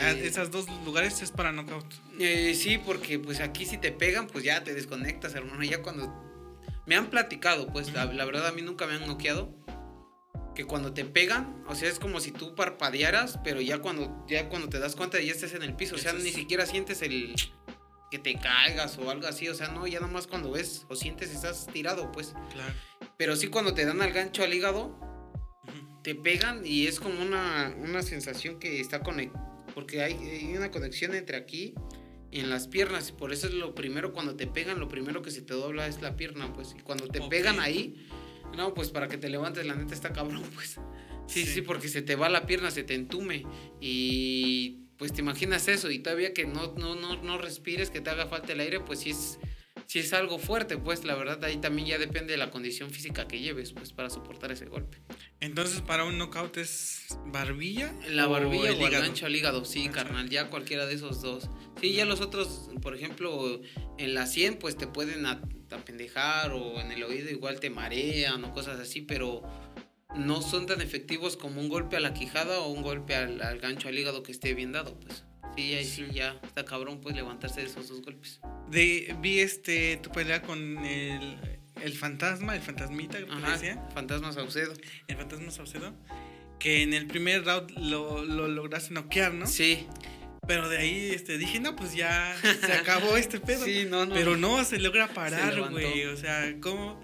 Ah, Eh, Esos dos lugares es para knockout. eh, sí, porque pues aquí si te pegan, pues ya te desconectas, hermano. Ya cuando... Me han platicado, pues la, la verdad a mí nunca me han noqueado. Que cuando te pegan, o sea, es como si tú parpadearas, pero ya cuando, ya cuando te das cuenta ya estás en el piso. O sea, Eso es- ni siquiera sientes el que te caigas o algo así. O sea, no, ya nada más cuando ves o sientes estás tirado, pues. Claro. Pero sí cuando te dan al gancho al hígado, te pegan y es como una, una sensación que está conectada. Porque hay, hay una conexión entre aquí y en las piernas. Por eso es lo primero, cuando te pegan, lo primero que se te dobla es la pierna, pues. Y cuando te pegan ahí, no, pues para que te levantes, la neta está cabrón, pues. Sí, sí, Sí. porque se te va la pierna, se te entume. Y pues te imaginas eso. Y todavía que no, no, no, no respires, que te haga falta el aire, pues sí es, sí es algo fuerte, pues. La verdad, ahí también ya depende de la condición física que lleves, pues, para soportar ese golpe. Entonces, para un knockout es barbilla. La barbilla el o, el hígado? gancho al hígado, sí, Gancho. carnal, ya cualquiera de esos dos. Sí, ya los otros, por ejemplo, en la 100 pues te pueden apendejar o en el oído igual te marean o cosas así, pero no son tan efectivos como un golpe a la quijada o un golpe al, al gancho al hígado que esté bien dado, pues. Sí, ahí sí, Sí. ya está cabrón pues levantarse de esos dos golpes. De, vi este tu pelea con el, el fantasma, el fantasmita, que decía, Fantasma Saucedo. el fantasma Saucedo, que en el primer round lo, lo lograste noquear, ¿no? Sí, Pero de ahí este, dije, no, pues ya se acabó este pedo. sí, no, no. Pero no, se logra parar, güey. O sea, ¿cómo,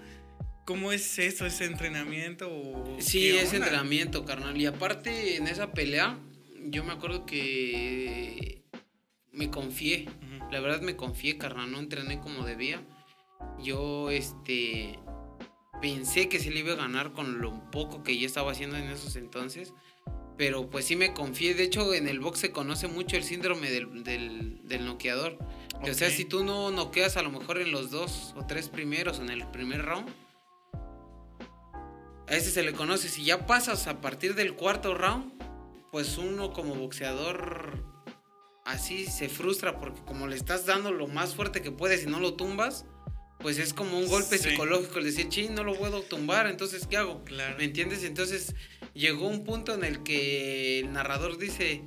¿cómo es eso? ¿Ese entrenamiento? O Sí, es onda? entrenamiento, carnal. Y aparte, en esa pelea, yo me acuerdo que me confié. Ujú. La verdad me confié, carnal. No entrené como debía. Yo, este, pensé que sí le iba a ganar con lo poco que yo estaba haciendo en esos entonces. Pero pues sí me confié. De hecho, en el box se conoce mucho el síndrome del, del, del noqueador. Que, O sea, si tú no noqueas a lo mejor en los dos o tres primeros, en el primer round, a ese se le conoce. Si ya pasas a partir del cuarto round, pues uno como boxeador así se frustra porque como le estás dando lo más fuerte que puedes y no lo tumbas, pues es como un golpe Sí. psicológico el decir, ching, no lo puedo tumbar, entonces ¿qué hago? Claro. ¿Me entiendes? Entonces llegó un punto en el que el narrador dice,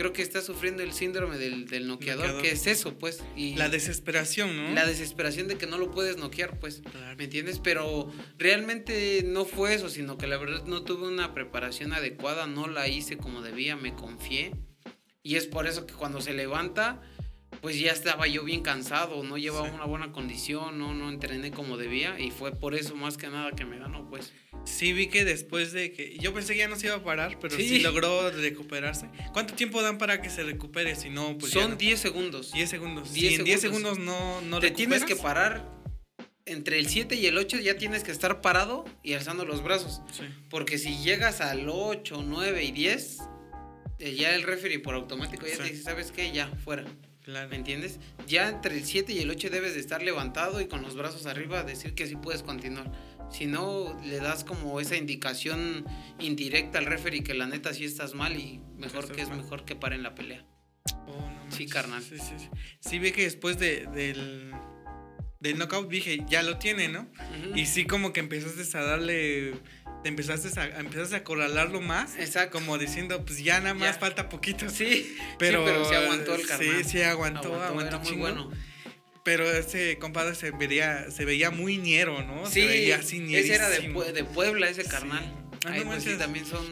creo que está sufriendo el síndrome del, del noqueador, Noqueador. que es eso, pues. Y La desesperación, ¿no? la desesperación de que no lo puedes noquear, pues. Claro. ¿Me entiendes? Pero realmente no fue eso, sino que la verdad no tuve una preparación adecuada, no la hice como debía, me confié. Y es por eso que cuando se levanta, pues ya estaba yo bien cansado, no llevaba Sí. una buena condición, no, no entrené como debía. Y fue por eso más que nada que me ganó, pues. Sí, vi que después de que. Yo pensé que ya no se iba a parar, pero sí, Sí. logró recuperarse. ¿Cuánto tiempo dan para que se recupere? Si no, pues. Son no. 10 segundos. 10 segundos. 10 si en 10 segundos. no, no Te tienes que recuperas, parar entre el 7 y el 8, ya tienes que estar parado y alzando los brazos. Sí. Porque si llegas al 8, 9 y 10, eh, ya el referee por automático ya Sí. te dice, ¿sabes qué? Ya, fuera. ¿Me entiendes? Ya entre el 7 y el 8 debes de estar levantado y con los brazos arriba decir que así puedes continuar. Si no, le das como esa indicación indirecta al referee que la neta sí estás mal y mejor que es mejor que paren la pelea. Oh, sí, carnal. Sí, sí, sí. Sí, ve que después de, del, del knockout dije, ya lo tiene, ¿no? Y sí como que empezaste a darle te empezaste a, empezaste a acorralarlo más. Exacto. Como diciendo, pues ya nada más falta poquito. Sí, pero, sí, pero se aguantó el carnal. Sí, sí, aguantó, aguantó, muy bueno. Pero ese compadre se veía, se veía muy ñero, ¿no? Sí, se veía así Ese era de, de Puebla, ese carnal. Sí. Ah, pues sí, también son,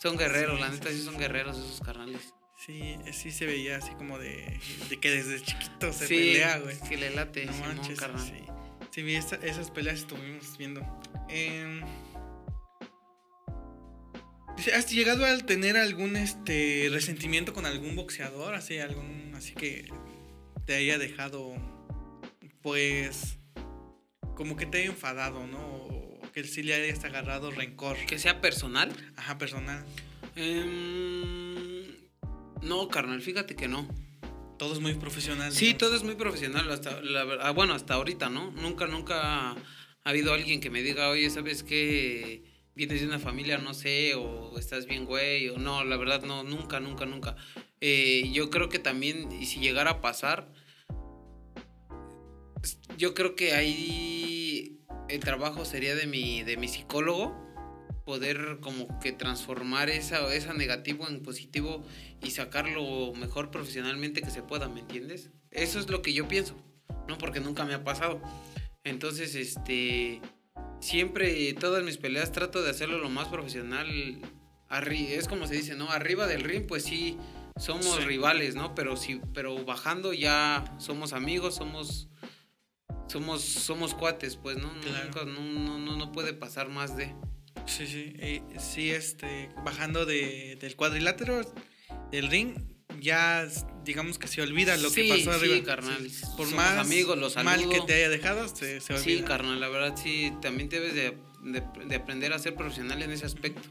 son guerreros, la neta sí son guerreros esos carnales. Sí, sí se veía así como de, de que desde chiquito se pelea, güey. Que le late, no manches, carnal. Sí, sí esas peleas estuvimos viendo. Eh, ¿Has llegado a tener algún este resentimiento con algún boxeador? Así, algún, así que te haya dejado, pues, como que te haya enfadado, ¿no? O que sí le hayas agarrado rencor. ¿Que sea personal? Ajá, personal. Em, no, carnal, fíjate que no. Todo es muy profesional. Sí, todo es muy profesional. Hasta, la, ah, bueno, hasta ahorita, ¿no? Nunca, nunca ha habido alguien que me diga, oye, ¿sabes qué? vienes de una familia, no sé, o estás bien, güey, o no, la verdad, no, nunca, nunca, nunca. Eh, yo creo que también, y si llegara a pasar, yo creo que ahí el trabajo sería de mi, de mi psicólogo, poder como que transformar esa, esa negativo en positivo y sacarlo mejor profesionalmente que se pueda, ¿me entiendes? Eso es lo que yo pienso, ¿no? Porque nunca me ha pasado. Entonces, este siempre, todas mis peleas trato de hacerlo lo más profesional. Es como se dice, ¿no? Arriba del ring, pues sí, somos rivales, ¿no? Pero sí, pero bajando ya somos amigos, somos somos somos cuates, pues, ¿no? no, no, no, puede pasar más de. Sí, sí. sí, este, bajando de, del cuadrilátero del ring, ya digamos que se olvida lo que pasó arriba. Sí, carnal. Por más amigos, los mal que te haya dejado, se, se, olvida. Sí, carnal, la verdad sí, también debes de, de, aprender a ser profesional en ese aspecto.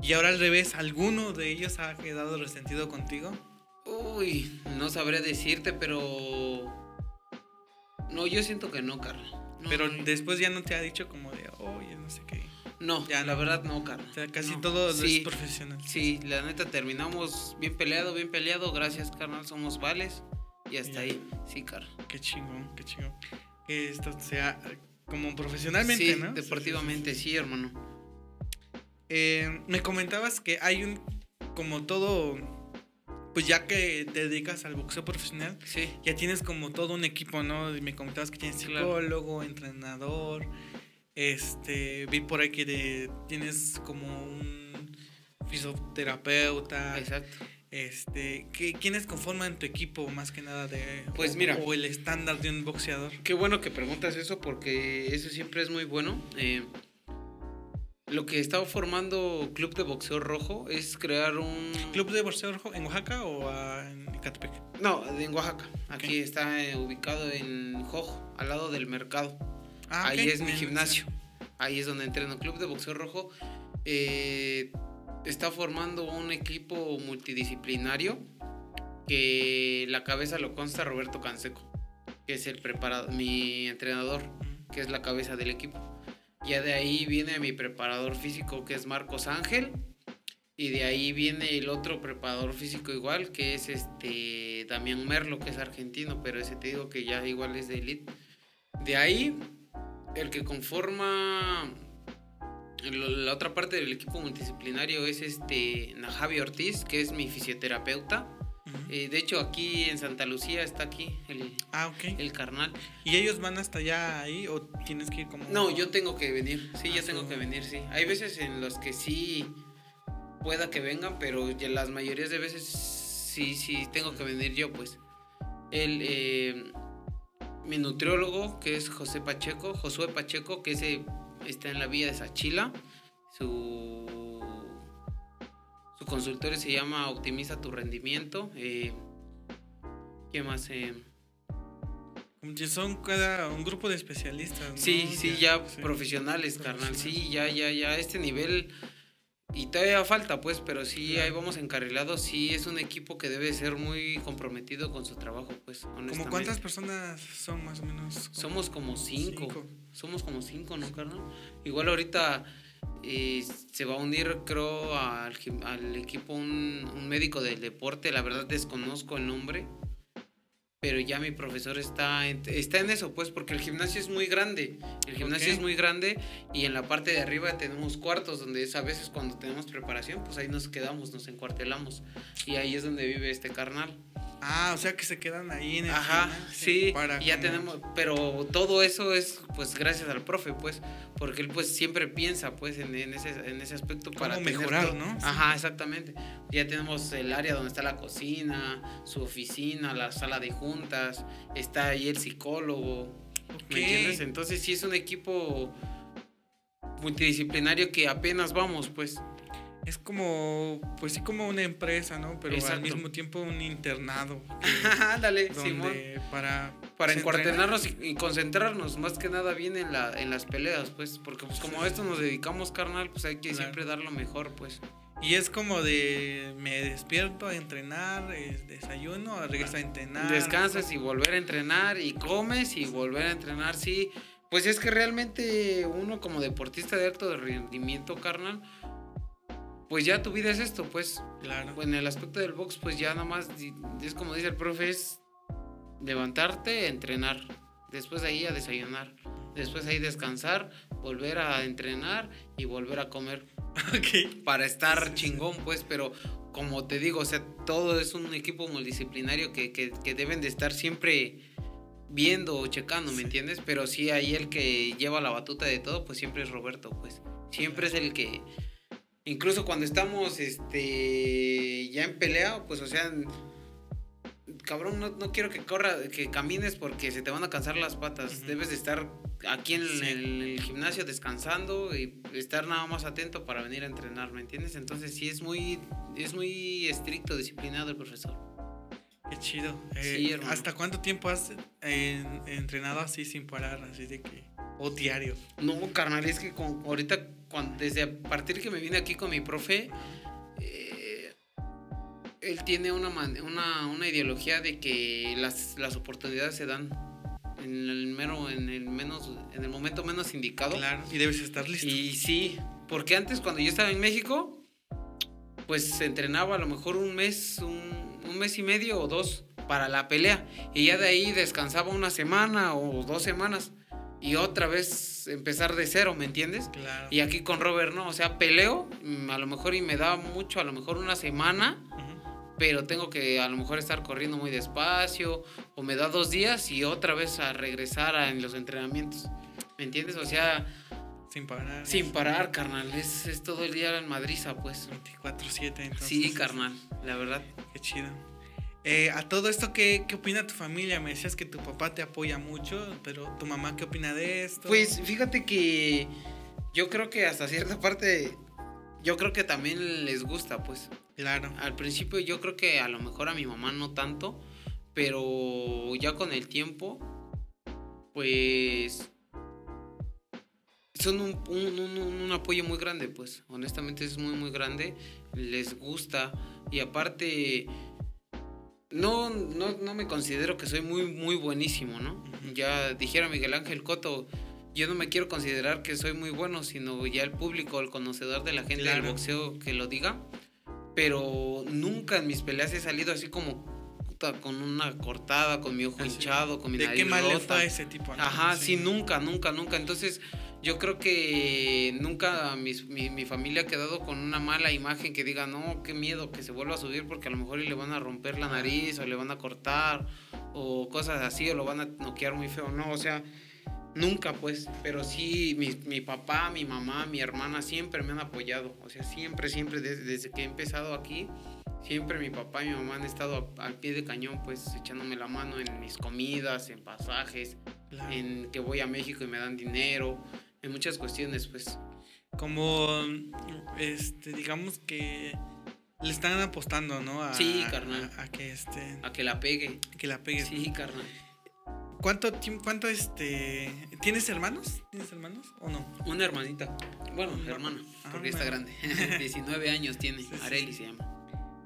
Y ahora al revés, ¿alguno de ellos ha quedado resentido contigo? Uy, no sabré decirte, pero... No, yo siento que no, carnal. pero después ya no te ha dicho como de, oye, no sé qué. No, ya, la verdad no, carnal. O sea, casi todo es profesional. Sí, la neta terminamos bien peleado, bien peleado. Gracias, carnal, somos vales. Y hasta ahí, sí, carnal. Qué chingón, qué chingón. Que esto sea como profesionalmente, sí, Deportivamente, sí, hermano. Eh, me comentabas que hay un, como todo, pues ya que te dedicas al boxeo profesional, sí. ya tienes como todo un equipo, ¿no? Y me comentabas que tienes psicólogo, entrenador este, vi por ahí que tienes como un fisioterapeuta. Exacto. Este, ¿qué, ¿quiénes conforman tu equipo más que nada de pues mira, o el estándar de un boxeador? Qué bueno que preguntas eso porque eso siempre es muy bueno. Eh, lo que estaba formando Club de Boxeo Rojo es crear un... ¿Club de Boxeo Rojo en Oaxaca o en Catepec? No, en Oaxaca. Aquí está eh, ubicado en Jojo, al lado del mercado. Ah, Ahí es mi gimnasio. Ahí es donde entreno. Club de Boxeo Rojo eh, está formando un equipo multidisciplinario que la cabeza lo consta Roberto Canseco, que es el preparado, mi entrenador, que es la cabeza del equipo. Ya de ahí viene mi preparador físico, que es Marcos Ángel. Y de ahí viene el otro preparador físico igual, que es este Damián Merlo, que es argentino, pero ese te digo que ya igual es de elite. De ahí el que conforma la otra parte del equipo multidisciplinario es este Najavi Ortiz, que es mi fisioterapeuta. Eh, de hecho, aquí en Santa Lucía está aquí el, ah, el carnal. ¿Y ellos van hasta allá ahí o tienes que ir como.? No, yo tengo que venir. Sí, yo ah, tengo que venir, sí. Hay veces en los que sí pueda que vengan, pero ya las mayorías de veces sí, sí tengo que venir yo, pues. El, eh, mi nutriólogo, que es José Pacheco, Josué Pacheco, que ese está en la vía de Sachila. Su, su consultorio se llama Optimiza tu rendimiento. Eh, ¿Qué más? Eh, son cada un grupo de especialistas. Sí, sí, ya, profesionales, carnal. Sí, ya, ya, ya. Este nivel y todavía falta, pues, pero sí, ahí vamos encarrilados. Sí, es un equipo que debe ser muy comprometido con su trabajo, pues. ¿Cómo cuántas personas son más o menos? Somos como cinco. Somos como cinco, ¿no, carnal? Igual ahorita eh, se va a unir, creo, al, al equipo un, un médico del deporte. La verdad desconozco el nombre pero ya mi profesor está en, está en eso, pues, porque el gimnasio es muy grande. El gimnasio es muy grande y en la parte de arriba tenemos cuartos donde es a veces cuando tenemos preparación, pues ahí nos quedamos, nos encuartelamos. Y ahí es donde vive este carnal. Ah, o sea que se quedan ahí en el Ajá, sí, ya tenemos, pero todo eso es pues gracias al profe, pues, porque él pues siempre piensa pues en, ese, en ese aspecto para mejorar, ¿no? Ajá, exactamente. Ya tenemos el área donde está la cocina, su oficina, la sala de juntas, está ahí el psicólogo, ¿me entiendes? Entonces sí es un equipo multidisciplinario que apenas vamos, pues es como, pues sí, como una empresa, ¿no? Pero al mismo tiempo un internado. Ándale, Simón. Para, para encuartenarnos y, concentrarnos más que nada bien en, la, en las peleas, pues. Porque pues como a esto nos dedicamos, carnal, pues hay que siempre dar lo mejor, pues. Y es como de me despierto a entrenar, desayuno, regreso a entrenar. Descansas y volver a entrenar y comes y volver a entrenar, sí. Pues es que realmente uno como deportista de alto rendimiento, carnal, pues ya tu vida es esto, pues. Claro. En el aspecto del box, pues ya nada más, es como dice el profe, es levantarte, entrenar. Después de ahí a desayunar. Después ahí descansar, volver a entrenar y volver a comer. Ok. Para estar chingón, pues, pero como te digo, o sea, todo es un equipo multidisciplinario que, que, que deben de estar siempre viendo o checando, ¿me entiendes? Pero sí, ahí el que lleva la batuta de todo, pues siempre es Roberto, pues. Siempre es el que incluso cuando estamos este ya en pelea, pues o sea, cabrón, no, quiero que corra, que camines porque se te van a cansar las patas. Debes de estar aquí en el, gimnasio descansando y estar nada más atento para venir a entrenar, ¿me entiendes? Entonces sí es muy, es muy estricto, disciplinado el profesor. Qué chido. Eh, ¿Hasta cuánto tiempo has eh, entrenado así sin parar, así de que o diario? No, carnal, es que con, ahorita desde a partir que me vine aquí con mi profe, eh, él tiene una, una, ideología de que las, las oportunidades se dan en el mero, en el menos, en el momento menos indicado. Claro, y debes estar listo. Y sí, porque antes cuando yo estaba en México, pues entrenaba a lo mejor un mes, un, un mes y medio o dos para la pelea. Y ya de ahí descansaba una semana o dos semanas y otra vez empezar de cero, ¿me entiendes? Claro. Y aquí con Robert no, o sea, peleo, mm, a lo mejor y me da mucho, a lo mejor una semana, pero tengo que a lo mejor estar corriendo muy despacio, o me da dos días y otra vez a regresar a, en los entrenamientos, ¿me entiendes? O sea... Sin parar. Sin parar, carnal, es, es todo el día en Madriza, pues. 24-7, entonces. Sí, carnal, la verdad. Qué chido. Eh, a todo esto, ¿qué, ¿qué opina tu familia? Me decías que tu papá te apoya mucho, pero ¿tu mamá qué opina de esto? Pues fíjate que yo creo que hasta cierta parte, yo creo que también les gusta, pues. Claro. Al principio yo creo que a lo mejor a mi mamá no tanto, pero ya con el tiempo, pues son un, un, un, un, apoyo muy grande, pues. Honestamente es muy, muy grande. Les gusta. Y aparte, no, no, no me considero que soy muy, muy buenísimo, ¿no? Ya dijera Miguel Ángel Coto, yo no me quiero considerar que soy muy bueno, sino ya el público, el conocedor de la gente del boxeo que lo diga. Pero nunca en mis peleas he salido así como con una cortada, con mi ojo hinchado, con mi ¿De qué mal ese tipo? Ajá, sí, nunca, nunca, nunca. Entonces, yo creo que nunca mi, mi, familia ha quedado con una mala imagen que diga, no, qué miedo que se vuelva a subir porque a lo mejor le van a romper la nariz o le van a cortar o cosas así o lo van a noquear muy feo. No, o sea, nunca pues, pero sí mi, mi papá, mi mamá, mi hermana siempre me han apoyado. O sea, siempre, siempre, desde, desde que he empezado aquí, siempre mi papá y mi mamá han estado al pie de cañón, pues echándome la mano en mis comidas, en pasajes, en que voy a México y me dan dinero en muchas cuestiones, pues. Como, este, digamos que le están apostando, ¿no? sí, carnal. A, que este... A que la pegue. Que la pegue. Sí, carnal. ¿Cuánto tiempo, cuánto este, tienes hermanos? ¿Tienes hermanos o no? Una hermanita. Bueno, Una- hermana, Ajá, porque está grande. 19 años tiene. Sí, sí, se llama.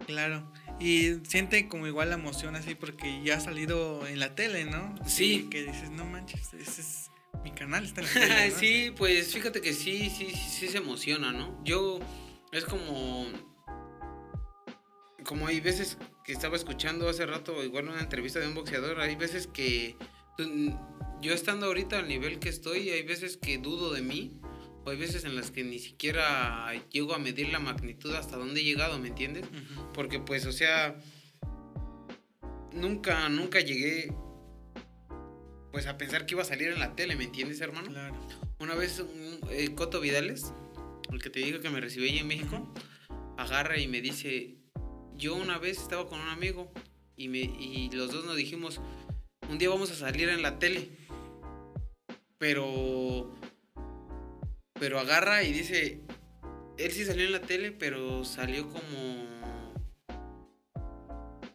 Claro. Y siente como igual la emoción así porque ya ha salido en la tele, ¿no? Sí. Y que dices, no manches, ese es mi canal, está en la tele. ¿no? sí, pues fíjate que sí, sí, sí, sí se emociona, ¿no? Yo es como como hay veces que estaba escuchando hace rato igual una entrevista de un boxeador, hay veces que tú- yo estando ahorita al nivel que estoy, hay veces que dudo de mí, o hay veces en las que ni siquiera llego a medir la magnitud hasta dónde he llegado, ¿me entiendes? Porque pues, o sea, nunca, nunca llegué pues a pensar que iba a salir en la tele, ¿me entiendes, hermano? Claro. Una vez un, eh, Coto Vidales, el que te dijo que me recibió allí en México, agarra y me dice, yo una vez estaba con un amigo y, me, y los dos nos dijimos, un día vamos a salir en la tele. Pero, pero agarra y dice, él sí salió en la tele, pero salió como,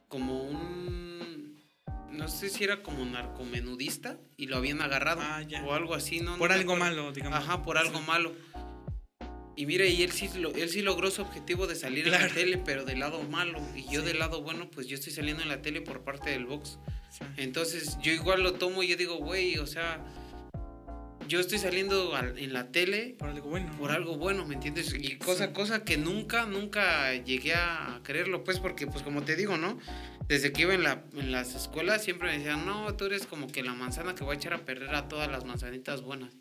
como un, no sé si era como narcomenudista y lo habían agarrado Ah, ya. o algo así, ¿no? Por no algo malo, digamos. Ajá, por algo Sí. malo. Y mire, y él sí, lo- él sí logró su objetivo de salir en la tele, pero del lado malo. Y yo Sí. del lado bueno, pues yo estoy saliendo en la tele por parte del box. Sí. Entonces yo igual lo tomo y yo digo, güey, o sea, yo estoy saliendo al- en la tele Por algo bueno. por algo bueno, ¿me entiendes? Y cosa, Sí. cosa que nunca, nunca llegué a creerlo, pues, porque, pues, como te digo, ¿no? Desde que iba en, la, en las escuelas siempre me decían, no, tú eres como que la manzana que va a echar a perder a todas las manzanitas buenas.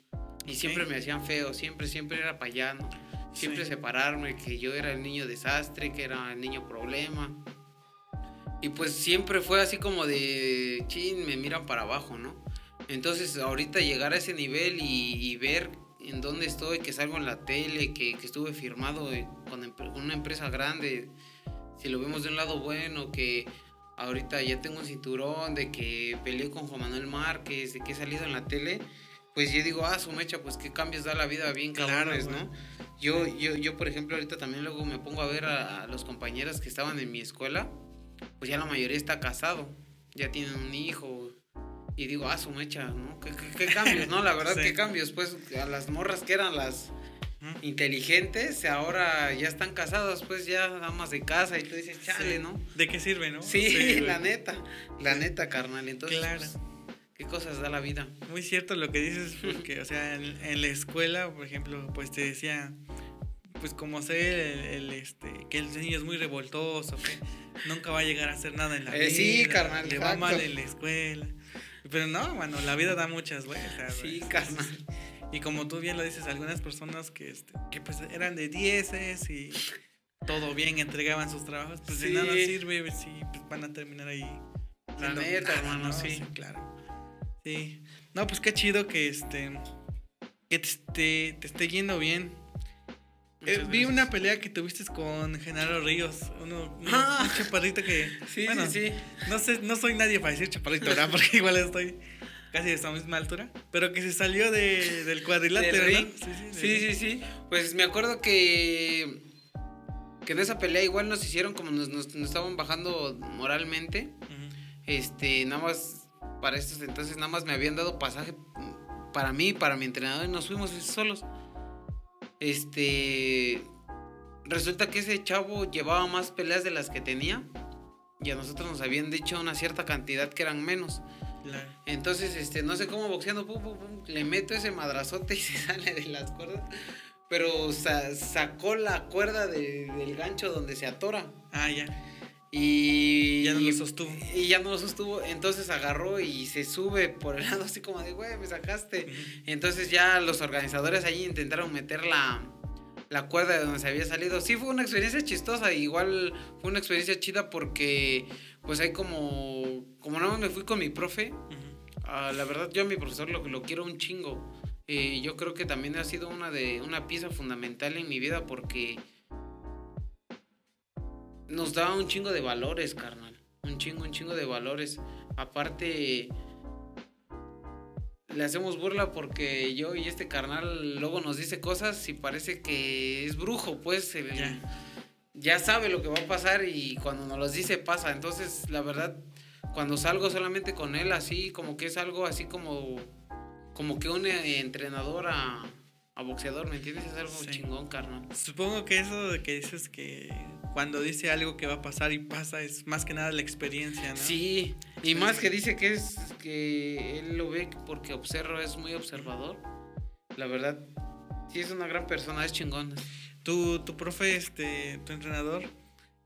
Y siempre me hacían feo, siempre, siempre era para allá, ¿no? Siempre Sí. separarme, que yo era el niño desastre, que era el niño problema. Y pues siempre fue así como de, chin, me miran para abajo, ¿no? Entonces ahorita llegar a ese nivel y, y ver en dónde estoy, que salgo en la tele, que, que estuve firmado eh, con, empre- con una empresa grande, si lo vemos de un lado bueno, que ahorita ya tengo un cinturón, de que peleé con Juan Manuel Márquez, de que he salido en la tele, pues yo digo, ah, su mecha, pues qué cambios da la vida bien Claro, cabrones, güey. ¿no? Yo, yo, yo, por ejemplo, ahorita también luego me pongo a ver a, a los compañeros que estaban en mi escuela, pues ya la mayoría está casado, ya tienen un hijo. Y digo, ah, su mecha, ¿no? ¿Qué, qué- qué cambios, no? La verdad, Sí. qué cambios. Pues a las morras que eran las inteligentes, ahora ya están casadas, pues ya damas de casa. Y tú dices, chale, Sí. ¿no? ¿De qué sirve, no? Sí, güey. la neta, la neta, carnal. Entonces, Claro. pues, ¿qué cosas da la vida? Muy cierto lo que dices, porque, o sea, en, en la escuela, por ejemplo, pues te decía, pues como sé, el, el, este, que el niño es muy revoltoso, que nunca va a llegar a hacer nada en la Eh, vida. sí, carnal, Le va exacto. mal en la escuela. Pero no, bueno, la vida da muchas vueltas. Sí, carnal. Y como tú bien lo dices, algunas personas que, este, que pues eran de dieces y todo bien, entregaban sus trabajos, pues de Sí. nada sirve si pues, van a terminar ahí. La neta, hermano, ¿no? sí. claro. Sí. No, pues qué chido que este que te, esté- te esté yendo bien. Eh, vi una pelea que tuviste con Genaro Ríos, uno, un, Ah. un chaparrito que Sí, bueno, sí, sí. no sé, no soy nadie para decir chaparrito, ¿verdad? Porque igual estoy casi de esa misma altura, pero que se salió de, del cuadrilátero, del Sí, sí, sí. Pues me acuerdo que. Que en esa pelea igual nos hicieron como nos, nos- nos estaban bajando moralmente. Este, nada más. Para estos entonces, nada más me habían dado pasaje para mí, para mi entrenador, y nos fuimos solos. Este. Resulta que ese chavo llevaba más peleas de las que tenía. Y a nosotros nos habían dicho una cierta cantidad que eran menos. Claro. Entonces, este, no sé cómo boxeando, pum, pum, pum, le meto ese madrazote y se sale de las cuerdas. Pero sa- sacó la cuerda de- del gancho donde se atora. Ah, ya. Y Ya no lo sostuvo. Y ya no lo sostuvo. Entonces agarró y se sube por el lado así como de, güey, me sacaste. Entonces ya los organizadores allí intentaron meter la, la cuerda de donde se había salido. Sí, fue una experiencia chistosa. Igual fue una experiencia chida porque, pues hay como, como nada más me fui con mi profe. Ah, la verdad, yo a mi profesor lo, lo quiero un chingo. Eh, yo creo que también ha sido una, de, una pieza fundamental en mi vida porque nos da un chingo de valores, carnal. Un chingo, un chingo de valores. Aparte, le hacemos burla porque yo y este carnal luego nos dice cosas y parece que es brujo, pues. el- Ya. ya sabe lo que va a pasar y cuando nos los dice pasa. Entonces, la verdad, cuando salgo solamente con él, así como que es algo así como, como que un entrenador a, a boxeador, ¿me entiendes? Es algo Sí. chingón, carnal. Supongo que eso de que dices que cuando dice algo que va a pasar y pasa es más que nada la experiencia, ¿no? Sí, y más que dice que es que él lo ve porque observa, es muy observador. La verdad, sí es una gran persona, es chingón. Tu, tu profe, este, tu entrenador,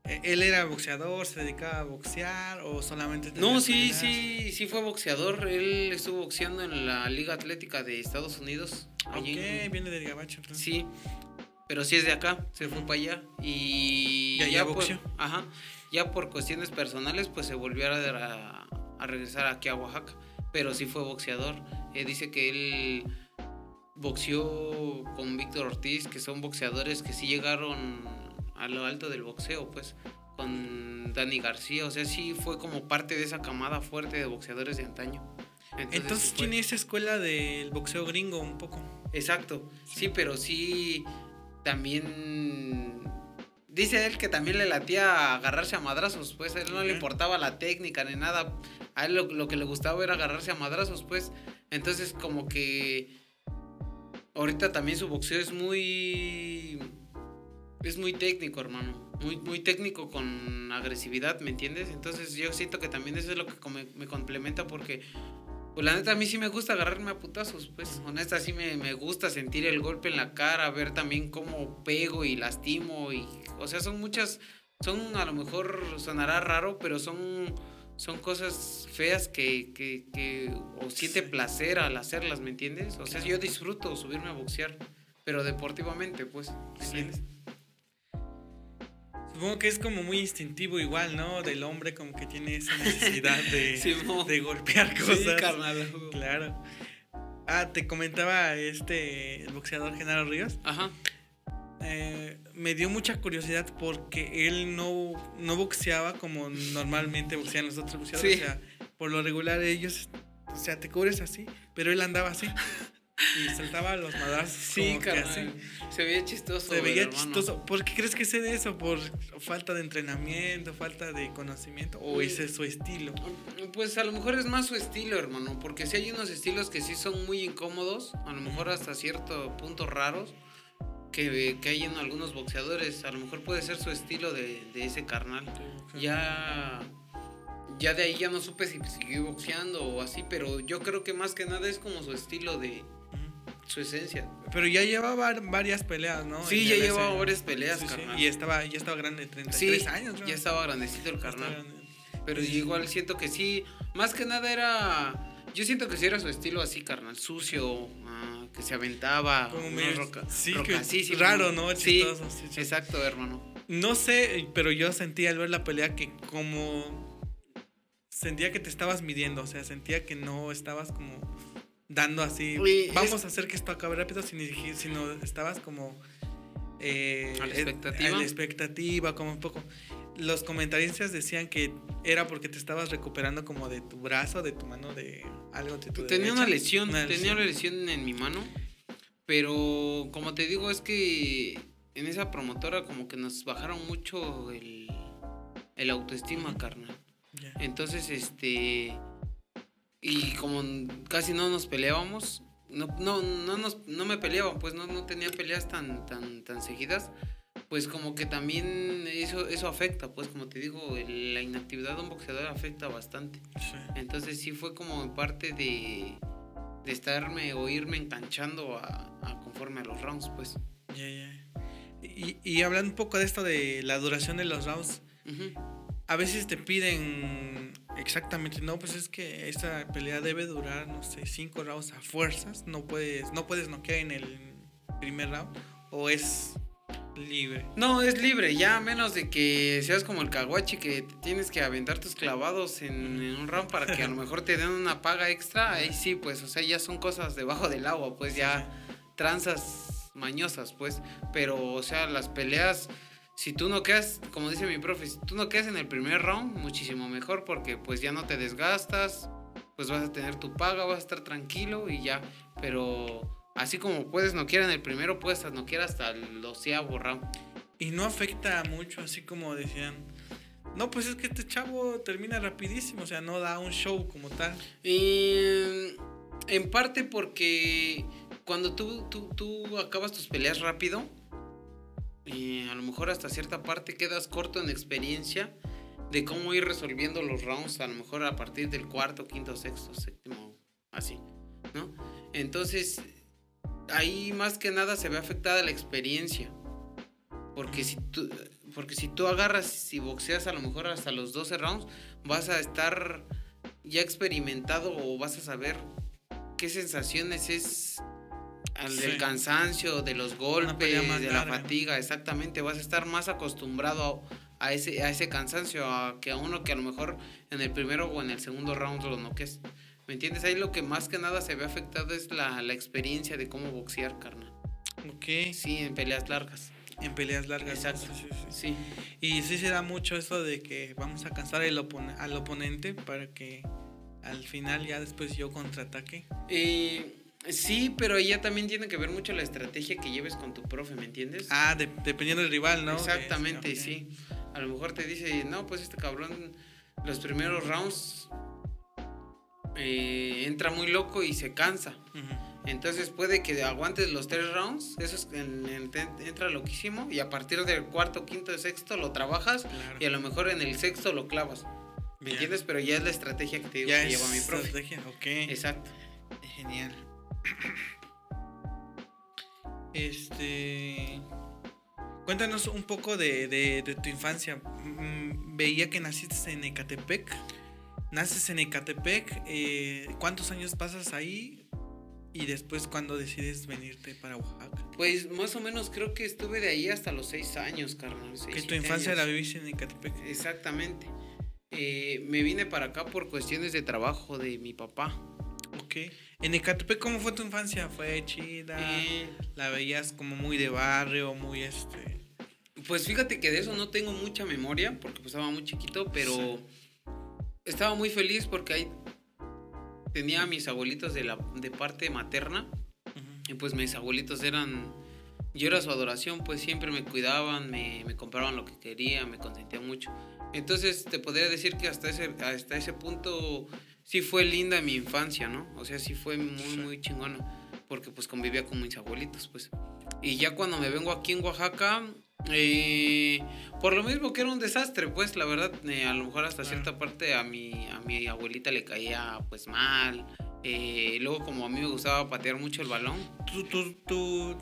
eh, ¿él era boxeador, se dedicaba a boxear o solamente... No, sí, sí, sí fue boxeador. Él estuvo boxeando en la Liga Atlética de Estados Unidos. Ok, allí en- viene del gabacho. entonces. Sí, pero sí es de acá, se fue para allá. Y ¿Y allá ya por, ajá, ya por cuestiones personales, pues se volvió a, a- regresar aquí a Oaxaca. Pero sí fue boxeador. Eh, dice que él boxeó con Víctor Ortiz, que son boxeadores que sí llegaron a lo alto del boxeo, pues, con Dani García. O sea, sí fue como parte de esa camada fuerte de boxeadores de antaño. Entonces tiene esa escuela del boxeo gringo un poco. Exacto, sí, pero sí también dice él que también le latía a agarrarse a madrazos, pues a él no le importaba la técnica ni nada, a él lo, lo que le gustaba era agarrarse a madrazos, pues entonces como que ahorita también su boxeo es muy es muy técnico, hermano, muy muy técnico con agresividad, ¿me entiendes? Entonces yo siento que también eso es lo que me complementa porque pues la neta a mí sí me gusta agarrarme a putazos, pues honesta sí me, me gusta sentir el golpe en la cara, ver también cómo pego y lastimo y o sea, son muchas son a lo mejor sonará raro, pero son son cosas feas que, que, que o siente placer al hacerlas, ¿me entiendes? O sea, yo disfruto subirme a boxear, pero deportivamente, pues, ¿me entiendes? Supongo que es como muy instintivo igual, ¿no? Del hombre como que tiene esa necesidad de, de golpear cosas. Sí, carnal. Claro. Ah, te comentaba este, el boxeador Genaro Ríos. Ajá. Eh, me dio mucha curiosidad porque él no, no boxeaba como normalmente boxean los otros boxeadores. Sí. O sea, por lo regular ellos, o sea, te cubres así, pero él andaba así. Y saltaba los madrazos. Sí, carnal. Se veía chistoso. Se veía chistoso. ¿Por qué crees que sé de eso? ¿Por falta de entrenamiento, falta de conocimiento? ¿O ese es su estilo? Pues a lo mejor es más su estilo, hermano, porque si hay unos estilos que sí son muy incómodos, a lo mejor hasta cierto punto raros, que, que hay en algunos boxeadores, a lo mejor puede ser su estilo de, de ese carnal. Ya, ya de ahí ya no supe si siguió boxeando o así, pero yo creo que más que nada es como su estilo de. Su esencia. Pero ya llevaba varias peleas, ¿no? Sí, En ya llevaba ese- varias peleas, Sí, sí, carnal. Y estaba, ya estaba grande, 33 Sí, años, ¿no? ya estaba grandecito el carnal. Pero igual siento que sí, más que nada era. Yo siento que sí era su estilo así, carnal, sucio, ah, que se aventaba. Como una medio- roca, sí, roca- que sí, sí, raro, ¿no? Sí, Chistoso, sí, sí. exacto, hermano. No sé, pero yo sentí al ver la pelea que como sentía que te estabas midiendo, o sea, sentía que no estabas como dando así, es- vamos a hacer que esto acabe rápido, sino, estabas como eh, ¿A la eh, expectativa? a la expectativa, como un poco. Los comentaristas decían que era porque te estabas recuperando como de tu brazo, de tu mano, de algo de tu Tenía una lesión, Una tenía lesión. una lesión en mi mano, pero como te digo, es que en esa promotora como que nos bajaron mucho el, el autoestima, carnal. Entonces, este. Y como casi no nos peleábamos, no, no, no, nos, no me peleaban, pues no, no tenía peleas tan, tan, tan seguidas, pues como que también eso, eso afecta, pues como te digo, el- la inactividad de un boxeador afecta bastante. Sí. Entonces sí fue como parte de, de estarme o irme enganchando a, a conforme a los rounds, pues. Ya, ya. Y, y hablando un poco de esto de la duración de los rounds, Ujú. a veces te piden exactamente, no, pues es que esta pelea debe durar, no sé, cinco rounds a fuerzas, no puedes, no puedes noquear en el primer round, o es libre. No, es libre, ya a menos de que seas como el caguachi que tienes que aventar tus clavados en, en un round para que a lo mejor te den una paga extra, ahí sí, pues, o sea, ya son cosas debajo del agua, pues ya tranzas mañosas, pues, pero, o sea, las peleas, si tú no quedas, como dice mi profe, si tú no quedas en el primer round, muchísimo mejor porque pues ya no te desgastas, pues vas a tener tu paga, vas a estar tranquilo y ya, pero... Así como puedes noquear en el primero, puedes noquear hasta el doceavo round. Y no afecta mucho, así como decían, No, pues es que este chavo termina rapidísimo, o sea, no da un show como tal. Y, en parte porque cuando tú, tú, tú acabas tus peleas rápido, y a lo mejor hasta cierta parte quedas corto en experiencia de cómo ir resolviendo los rounds, a lo mejor a partir del cuarto, quinto, sexto, séptimo, así, ¿no? Entonces, ahí más que nada se ve afectada la experiencia. Porque si tú, porque si tú agarras y boxeas a lo mejor hasta los 12 rounds, vas a estar ya experimentado o vas a saber qué sensaciones es al del cansancio, de los golpes, de la fatiga, exactamente, vas a estar más acostumbrado a, ese, a ese cansancio a, que a uno que a lo mejor en el primero o en el segundo round lo noques. ¿Me entiendes? Ahí lo que más que nada se ve afectado es la, la experiencia de cómo boxear, carnal. Ok. Sí, en peleas largas. En peleas largas. Exacto. Sí, Y sí se da mucho eso de que vamos a cansar al, al oponente para que al final ya después yo contraataque. Eh, sí, pero ya también tiene que ver mucho la estrategia que lleves con tu profe, ¿me entiendes? Ah, dependiendo del rival, ¿no? Exactamente, sí. A lo mejor te dice, no, pues este cabrón, los primeros rounds eh, entra muy loco y se cansa. Entonces puede que aguantes los tres rounds, eso es, entra loquísimo, y a partir del cuarto, quinto, sexto lo trabajas y a lo mejor en el sexto lo clavas. ¿Me entiendes? Pero ya es la estrategia que te digo que lleva mi profe. Estrategia, ok. Exacto. Genial. Este. Cuéntanos un poco de, de tu infancia. Mm, veía que naciste en Ecatepec. Naces en Ecatepec. Eh, ¿Cuántos años pasas ahí? ¿Y después cuándo decides venirte para Oaxaca? Pues más o menos creo que estuve de ahí hasta los seis años, carnal. que tu infancia la viviste en Ecatepec. Exactamente. Eh, me vine para acá por cuestiones de trabajo de mi papá. Ok. ¿En Ecatepec cómo fue tu infancia? ¿Fue chida? Eh, ¿La veías como muy de barrio, muy este...? Pues fíjate que de eso no tengo mucha memoria porque pues estaba muy chiquito, pero estaba muy feliz porque ahí tenía a mis abuelitos de, la, de parte materna. Y pues mis abuelitos eran. Yo era su adoración, pues siempre me cuidaban, me, me compraban lo que quería, me consentían mucho. Entonces te podría decir que hasta ese, hasta ese punto sí fue linda mi infancia, ¿no? O sea, sí fue muy, muy chingona. Porque pues convivía con mis abuelitos, pues. Y ya cuando me vengo aquí en Oaxaca, eh, por lo mismo que era un desastre, pues la verdad, eh, a lo mejor hasta cierta parte a mi, a mi abuelita le caía pues mal. Eh, luego como a mí me gustaba patear mucho el balón. ¿Tú, tú, tú,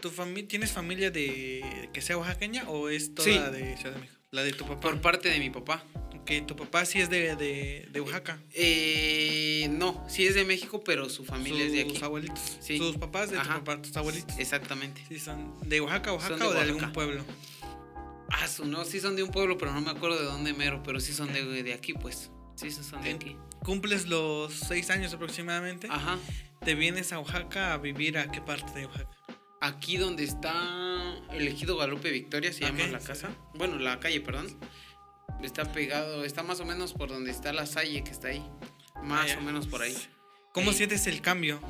tu ¿Tienes familia de que sea oaxaqueña o es toda de Ciudad de México? La de tu papá. Por parte de mi papá. Que tu papá sí es de, de, de Oaxaca. Eh, no, sí es de México, pero su familia es de aquí. Sus abuelitos. Sí. Sus papás de tu papá, tus abuelitos. Exactamente. Sí, son de Oaxaca, Oaxaca o de algún pueblo. Ah, su, no, sí son de un pueblo, pero no me acuerdo de dónde mero, pero sí son de, de aquí, pues. Sí, son de aquí. Cumples los seis años aproximadamente. Ajá. ¿Te vienes a Oaxaca a vivir a qué parte de Oaxaca? Aquí donde está el ejido Guadalupe Victoria, se llama la casa. Bueno, la calle, perdón. Está pegado, está más o menos por donde está la Salle que está ahí. Más o menos por ahí. ¿Cómo sientes el cambio?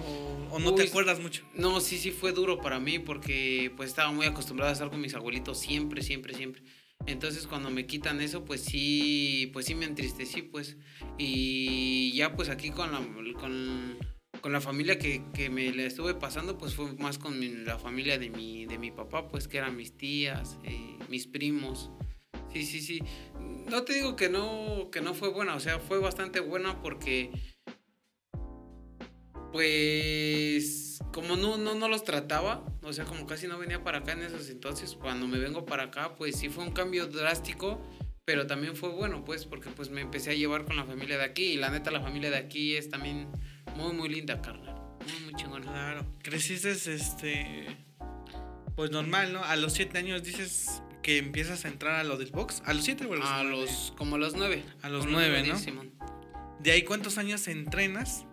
¿O, no te acuerdas mucho? No, sí, sí fue duro para mí porque pues estaba muy acostumbrado a estar con mis abuelitos siempre, siempre, siempre. Entonces cuando me quitan eso, pues sí, pues sí me entristecí, pues. Y ya pues aquí con la, con, la familia que, me le estuve pasando, pues fue más con la familia de mi, de mi papá, pues que eran mis tías, eh, mis primos. Sí, sí, sí. No te digo que no, que no fue buena, o sea, fue bastante buena porque, pues, como no, no, no los trataba, o sea, como casi no venía para acá en esos entonces, cuando me vengo para acá, pues sí fue un cambio drástico, pero también fue bueno, pues, porque pues me empecé a llevar con la familia de aquí y la neta la familia de aquí es también muy, muy linda, carnal. Muy, muy chingona. Claro. Creciste, este, pues normal, ¿no? A los siete años dices, que empiezas a entrar a lo del box? ¿A los 7 o a los A los, como a los 9. A los 9, ¿no? De ahí, ¿cuántos años entrenas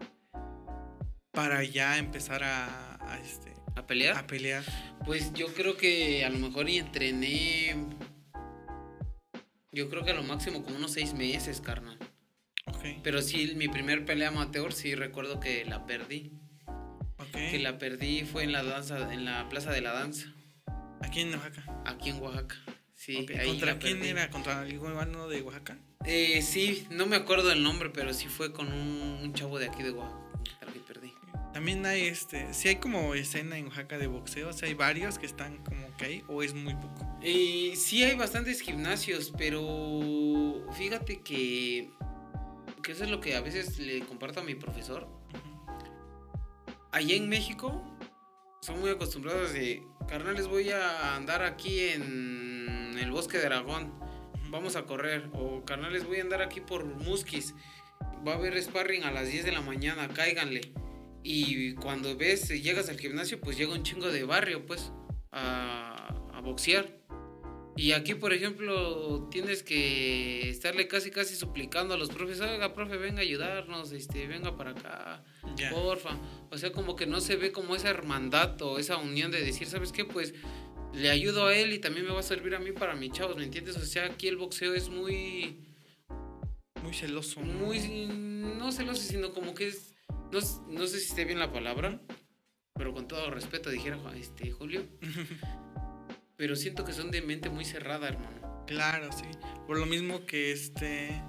para ya empezar a, a, este, ¿A pelear? A pelear. Pues yo creo que a lo mejor y entrené. Yo creo que a lo máximo como unos 6 meses, carnal. Okay. Pero sí, mi primer pelea amateur sí recuerdo que la perdí. Okay. Que la perdí fue en la danza, en la plaza de la danza. ¿Aquí en Oaxaca? Aquí en Oaxaca. Sí, ahí ¿Contra quién perdí. era? ¿Contra algún hermano de Oaxaca? Eh, sí, no me acuerdo el nombre, pero sí fue con un, un chavo de aquí de Oaxaca. que perdí. También hay este, si hay como escena en Oaxaca de boxeo, si hay varios que están como que ahí, o es muy poco. Eh, sí hay bastantes gimnasios, pero fíjate que, que eso es lo que a veces le comparto a mi profesor. Allá en México son muy acostumbrados de, carnales, voy a andar aquí en el bosque de Aragón, vamos a correr. O carnales, voy a andar aquí por Musquis, va a haber sparring a las 10 de la mañana, cáiganle. Y cuando ves, llegas al gimnasio, pues llega un chingo de barrio, pues, a, a boxear. Y aquí, por ejemplo, tienes que estarle casi, casi suplicando a los profes, oiga, profe, venga a ayudarnos, este, venga para acá, Ya. porfa. O sea, como que no se ve como esa hermandad o esa unión de decir, ¿sabes qué? Pues le ayudo a él y también me va a servir a mí para mis chavos, ¿me entiendes? O sea, aquí el boxeo es muy, Muy celoso. muy, no celoso, sino como que es, no, no sé si esté bien la palabra, pero con todo respeto dijera este, Julio, pero siento que son de mente muy cerrada, hermano. Claro, sí. Por lo mismo que este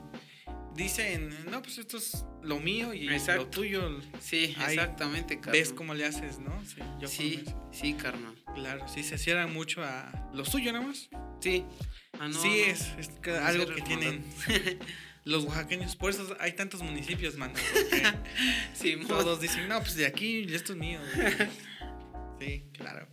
dicen, no, pues esto es lo mío y Exacto. lo tuyo. Sí, Ahí exactamente, carnal. Ves cómo le haces, ¿no? Sí, yo Sí, sí, carnal. Claro, sí, se cierran mucho a lo suyo nada más. Sí. Ah, no, sí, es, es que No algo que tienen los oaxaqueños. Por eso hay tantos municipios, mano. Sí, todos dicen, no, pues de aquí esto es mío. Sí, claro.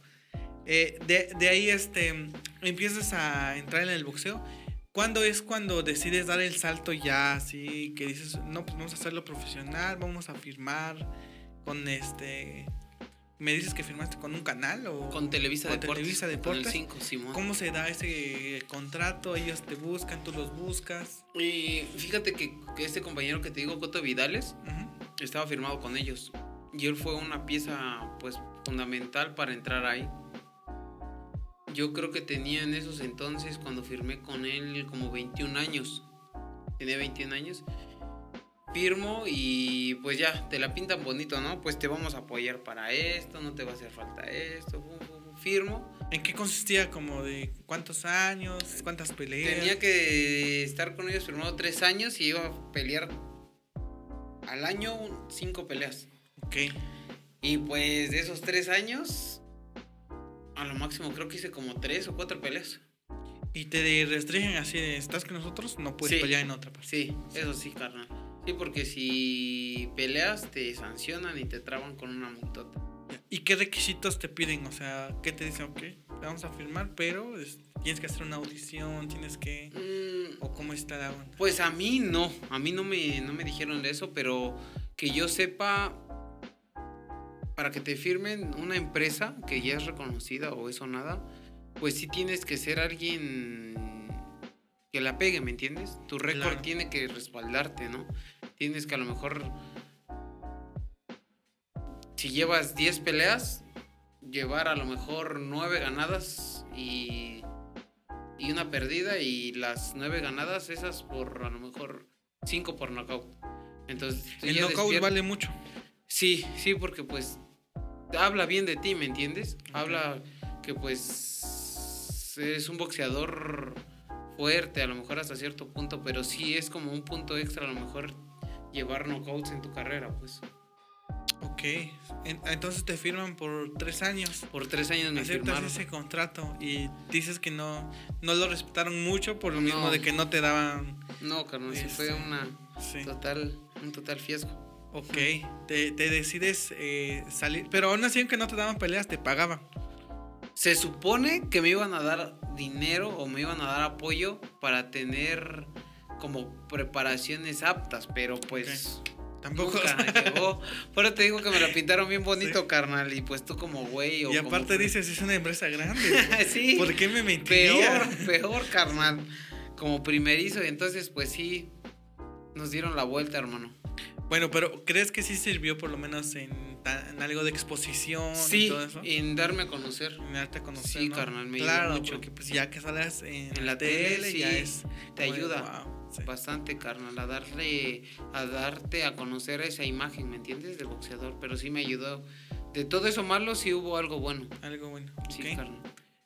Eh, de, de ahí este, empiezas a entrar en el boxeo. ¿Cuándo es cuando decides dar el salto ya así? Que dices, no, pues vamos a hacerlo profesional, vamos a firmar con este... ¿Me dices que firmaste con un canal o...? Con Televisa con Deportes. Televisa Con el Deportes. 5, Simón. ¿Cómo se da ese contrato? Ellos te buscan, tú los buscas. Y fíjate que, que este compañero que te digo, Coto Vidales, Ujú. estaba firmado con ellos. Y él fue una pieza, pues, fundamental para entrar ahí. Yo creo que tenía en esos entonces, cuando firmé con él, como 21 años. Tenía 21 años. Firmo y pues ya, te la pintan bonito, ¿no? Pues te vamos a apoyar para esto, no te va a hacer falta esto. Firmo. ¿En qué consistía? ¿Como de cuántos años? ¿Cuántas peleas? Tenía que estar con ellos firmado tres años y iba a pelear al año cinco peleas. Ok. Y pues de esos tres años, a lo máximo creo que hice como tres o cuatro peleas. Y te restringen así de, ¿estás con nosotros? No puedes Sí. pelear en otra parte. Sí, eso sí, carnal. Sí, porque si peleas te sancionan y te traban con una multota. ¿Y qué requisitos te piden? O sea, ¿qué te dicen? Ok, te vamos a firmar, pero es- tienes que hacer una audición, tienes que... Mm, ¿O cómo está la onda? Pues a mí no, a mí no me, no me dijeron de eso, pero que yo sepa, para que te firmen una empresa que ya es reconocida o eso nada, pues sí tienes que ser alguien que la pegue, ¿me entiendes? Tu récord Claro. tiene que respaldarte, ¿no? Tienes que a lo mejor, si llevas 10 peleas, llevar a lo mejor 9 ganadas y y una perdida y las nueve ganadas, esas por a lo mejor cinco por knockout. Entonces, El knockout vale mucho. Sí, sí, porque pues habla bien de ti, ¿me entiendes? Habla que pues es un boxeador fuerte, a lo mejor hasta cierto punto, pero sí es como un punto extra a lo mejor llevar knockouts en tu carrera, pues. Ok. En- entonces te firman por tres años. Por tres años me Aceptas firmaron. ese contrato y dices que no, no lo respetaron mucho por lo mismo de que no te daban... No, carnal, sí fue Este, una Sí. total, un total fiasco. Ok, te, te decides eh, salir, pero aún así aunque no te daban peleas, te pagaban. Se supone que me iban a dar dinero o me iban a dar apoyo para tener como preparaciones aptas, pero pues Tampoco. nunca llegó. Pero te digo que me la pintaron bien bonito, carnal, y pues tú como güey o y aparte dices, es una empresa grande. sí, ¿Por qué me mentiría? peor, peor, carnal, como primerizo, y entonces pues sí nos dieron la vuelta, hermano. Bueno, pero ¿crees que sí sirvió por lo menos en, algo de exposición y Sí, todo eso? en darme a conocer. En darte a conocer, Sí, ¿no? carnal, me ayudó Claro, mucho. porque pues ya que sales en, En la la tele, tele, ya sí, es... te ayuda. wow, sí. Bastante, carnal, a darle, a darte a conocer esa imagen, ¿me entiendes? Del boxeador, pero sí me ayudó. De todo eso malo, sí hubo algo bueno. Algo bueno. Sí, ok. carnal.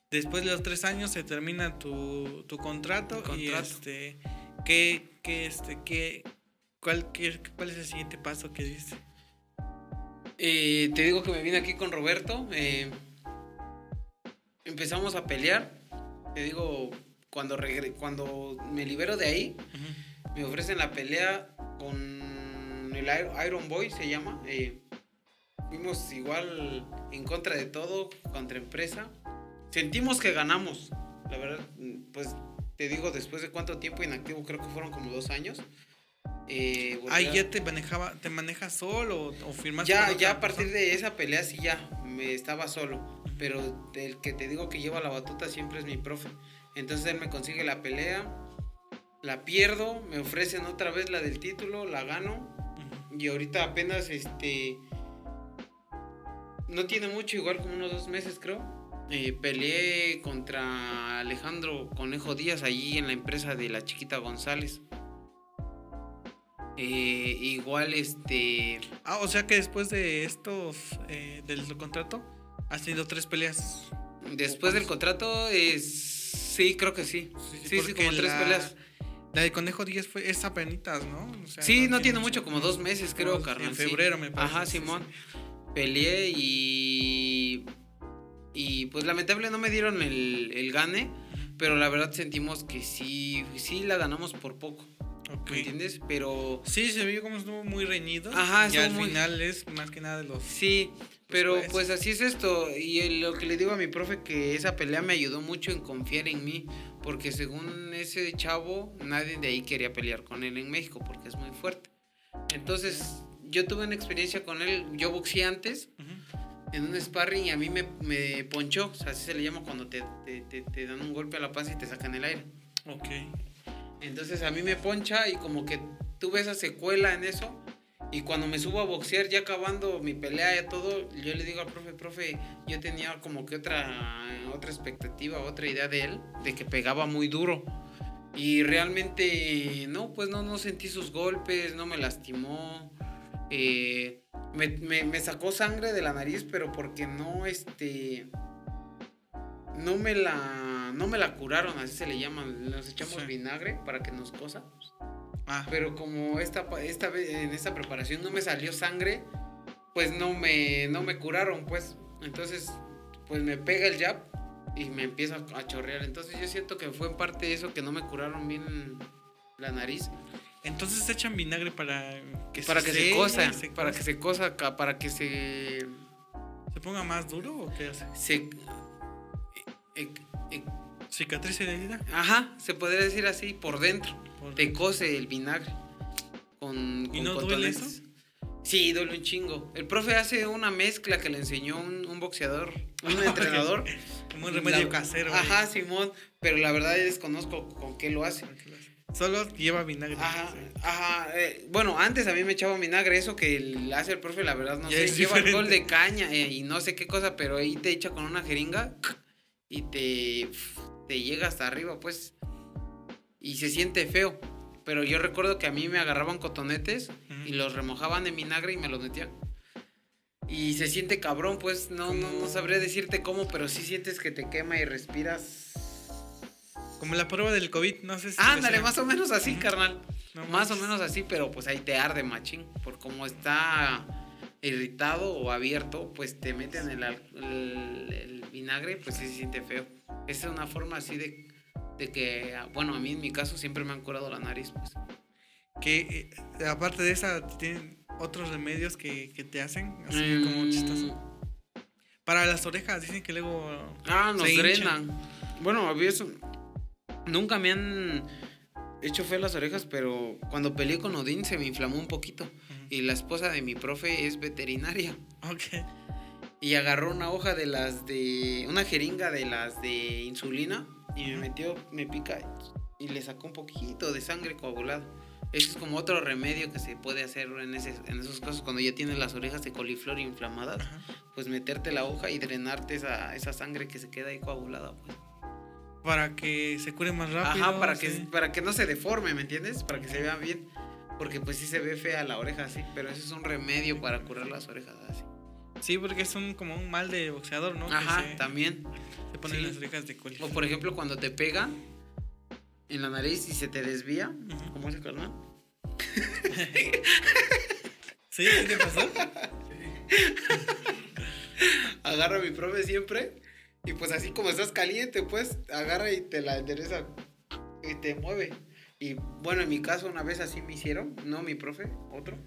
Después de los tres años se termina tu, tu contrato, Mi y contrato. este, ¿qué, qué, este, qué, cuál, qué- cuál es el siguiente paso que diste? Eh, te digo que me vine aquí con Roberto. eh, empezamos a pelear. Te digo, cuando, regre- cuando me libero de ahí, Ujú. me ofrecen la pelea con el Iron- Boy, se llama. eh, fuimos igual en contra de todo, contra empresa. Sentimos que ganamos. La verdad, pues te digo, después de cuánto tiempo inactivo, creo que fueron como dos años. Eh, volví Ahí a- ya te manejaba, te manejas solo o, o firmaste ya, ya a partir persona? de esa pelea sí ya, me estaba solo. Pero el que te digo que lleva la batuta siempre es mi profe. Entonces él me consigue la pelea, la pierdo, me ofrecen otra vez la del título, la gano. Y ahorita apenas este. No tiene mucho, igual como unos dos meses creo. eh, peleé contra Alejandro Conejo Díaz allí en la empresa de la chiquita González. Eh, igual este. Ah, o sea que después de estos, eh, del contrato, has tenido tres peleas. Después del contrato es. Sí, creo que sí. Sí, sí, como tres peleas. La de Conejo 10 fue es apenitas, ¿no? O sea, Sí, no tiene mucho, como dos meses, creo, Como carnal. En sí. febrero, me parece. Ajá, sí. Simón. Peleé y. Y pues lamentable no me dieron el, el gane, pero la verdad sentimos que sí, sí la ganamos por poco. Ok. ¿Me entiendes? Pero. Sí, se vio como estuvo muy reñido. Ajá, y al muy- final es más que nada de los. Sí, pero Después. pues así es esto. Y lo que le digo a mi profe que esa pelea me ayudó mucho en confiar en mí. Porque según ese chavo, nadie de ahí quería pelear con él en México porque es muy fuerte. Entonces, yo tuve una experiencia con él. Yo boxeé antes Ujú. en un sparring y a mí me, me ponchó. O sea, así se le llama cuando te, te- te- te dan un golpe a la panza y te sacan el aire. Ok. Entonces a mí me poncha y como que tuve esa secuela en eso. Y cuando me subo a boxear, ya acabando mi pelea y todo, yo le digo al profe, profe, yo tenía como que otra, otra expectativa, otra idea de él, de que pegaba muy duro. Y realmente, no, pues no, no sentí sus golpes, no me lastimó. eh, me, me- me sacó sangre de la nariz, pero porque no, este, no me la, no me la curaron, así se le llaman. Nos echamos Sí. vinagre para que nos cosa. Ah, Pero como esta, esta en esta preparación no me salió sangre, pues no me, no me curaron, pues. Entonces, pues me pega el jab y me empieza a chorrear. Entonces yo siento que fue en parte eso que no me curaron bien la nariz. entonces se echan vinagre para que para que se cosa, se para cosa. que se cosa, para que se... se ponga más duro o qué hace. se Cicatriz de herida. ajá, se podría decir así, por dentro. Por- Te cose el vinagre. Con, ¿Y con no duele cotonetes. Sí, duele un chingo. El profe hace una mezcla que le enseñó un, un boxeador, un entrenador. Como un remedio La- casero. Ajá, Simón. Pero la verdad desconozco con qué lo hace. Solo lleva vinagre. Ajá, ajá. eh, bueno, antes a mí me echaba vinagre. Eso que hace el profe, la verdad, no Ya sé. Lleva alcohol de caña eh, y no sé qué cosa, pero ahí te echa con una jeringa y te, te llega hasta arriba, pues. Y se siente feo. Pero yo recuerdo que a mí me agarraban cotonetes y los remojaban en vinagre y me los metían. Y se siente cabrón, pues no, no, no sabría decirte cómo, pero sí sientes que te quema y respiras. Como la prueba del COVID, no sé si. Ándale, más o menos así, Ujú. carnal. No más o menos así, pero pues ahí te arde machín. Por cómo está irritado o abierto, pues te meten el, el vinagre, pues sí se siente feo. Esa es una forma así de, de que, bueno, a mí en mi caso siempre me han curado la nariz, pues. Que eh, aparte de esa, tienen otros remedios que, que te hacen, así Mm, como chistoso. Para las orejas, dicen que luego. Ah, nos drenan. Bueno, había eso. Nunca me han hecho feo las orejas, pero cuando peleé con Odín se me inflamó un poquito. Ujú. Y la esposa de mi profe es veterinaria. Ok. Y agarró una hoja de las de. Una jeringa de las de insulina. Y me metió, me pica. Y le sacó un poquito de sangre coagulado. Eso es como otro remedio que se puede hacer en, ese- en esos casos cuando ya tienes las orejas de coliflor inflamadas. Ajá. Pues meterte la hoja y drenarte esa, esa sangre que se queda ahí coagulada. Pues. Para que se cure más rápido. Ajá, para que, para que no se deforme, ¿me entiendes? Para que se vea bien. Porque pues sí se ve fea la oreja así, pero eso es un remedio para curar las orejas así. Sí, porque es un, como un mal de boxeador, ¿no? Ajá, se, también. se ponen sí. las orejas de coli. O por ejemplo, cuando te pegan en la nariz y se te desvía, Ujú. como ese carnal. ¿Sí? ¿Sí te pasó? Agarra a mi profe siempre. Y pues así como estás caliente, pues agarra y te la endereza y te mueve. Y bueno, en mi caso una vez así me hicieron, no mi profe, otro,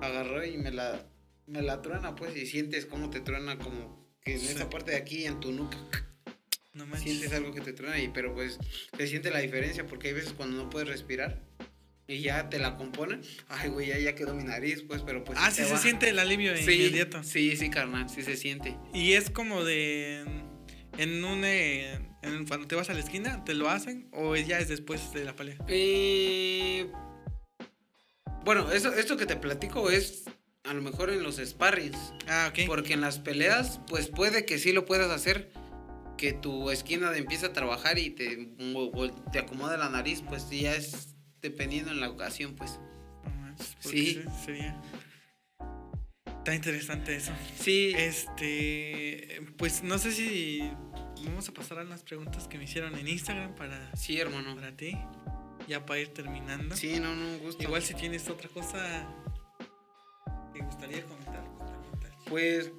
agarró y me la, me la truena, pues, y sientes cómo te truena como que en Sí. esa parte de aquí, en tu nuca, No manches. sientes algo que te truena y pero pues se siente la diferencia porque hay veces cuando no puedes respirar y ya te la componen, ay güey, ya, ya quedó mi nariz, pues, pero pues... Ah, sí se siente el alivio Sí, inmediato. sí, sí, carnal, sí se siente. Y es como de. En un. eh, en- cuando te vas a la esquina, ¿te lo hacen? ¿O ya es después de la pelea? Eh, bueno, eso, esto que te platico es a lo mejor en los sparrings. Ah, ok. Porque en las peleas, pues puede que sí lo puedas hacer. Que tu esquina empiece a trabajar y te, te acomoda la nariz, pues ya es dependiendo en la ocasión, pues. Sí. Sería. Está interesante eso. Sí. Este. Pues no sé si. Vamos a pasar a las preguntas que me hicieron en Instagram para, Sí, hermano. para ti. Ya para ir terminando. Sí, no, no, gusto. Igual si tienes otra cosa que gustaría comentar, pues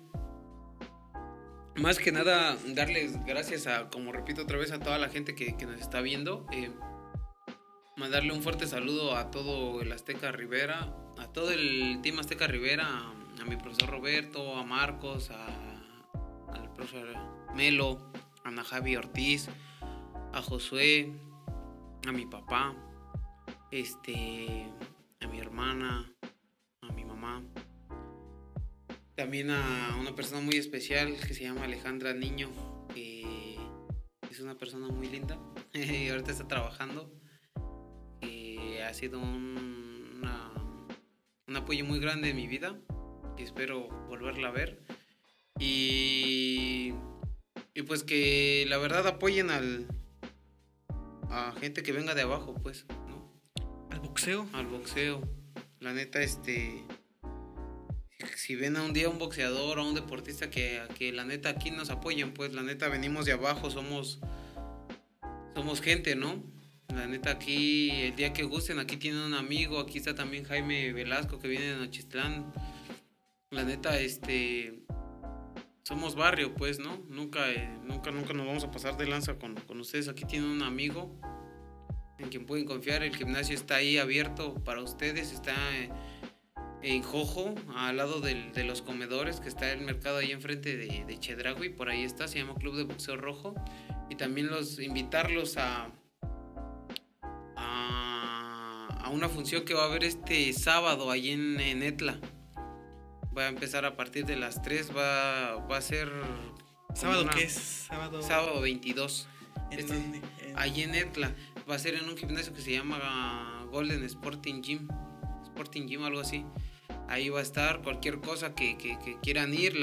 más que nada darles gracias a, como repito otra vez, a toda la gente que, nos está viendo. eh, mandarle un fuerte saludo a todo el Azteca Rivera, a todo el Team Azteca Rivera, a, mi profesor Roberto, a Marcos, a, al profesor Melo, a Ana Javi Ortiz, a Josué, a mi papá, este, a mi hermana. También a una persona muy especial que se llama Alejandra Niño, que es una persona muy linda y ahorita está trabajando. que ha sido un, una- un apoyo muy grande en mi vida y espero volverla a ver. Y, y pues que la verdad apoyen al, a gente que venga de abajo, pues, ¿no? Al boxeo. al boxeo. La neta, este. Si ven a un día un boxeador o un deportista que, que la neta aquí nos apoyen, pues la neta venimos de abajo, somos. Somos gente, ¿no? La neta aquí, el día que gusten, aquí tienen un amigo, aquí está también Jaime Velasco que viene de Nochistlán. La neta, este. Somos barrio, pues, ¿no? Nunca, eh, nunca, nunca nos vamos a pasar de lanza con, con ustedes. Aquí tienen un amigo en quien pueden confiar. El gimnasio está ahí abierto para ustedes. Está eh, en Jojo, al lado del- de los comedores, que está el mercado ahí enfrente de, de Chedragui. Por ahí está, se llama Club de Boxeo Rojo. Y también los invitarlos a, a, a una función que va a haber este sábado ahí en, en Etla. Va a empezar a partir de las 3. Va, va a ser. ¿Sábado una- qué es? Sábado. Sábado 22. ¿En este- dónde? En- Allí en Etla. Va a ser en un gimnasio que se llama Golden Sporting Gym. Sporting Gym, algo así. Ahí va a estar cualquier cosa que, quieran ir.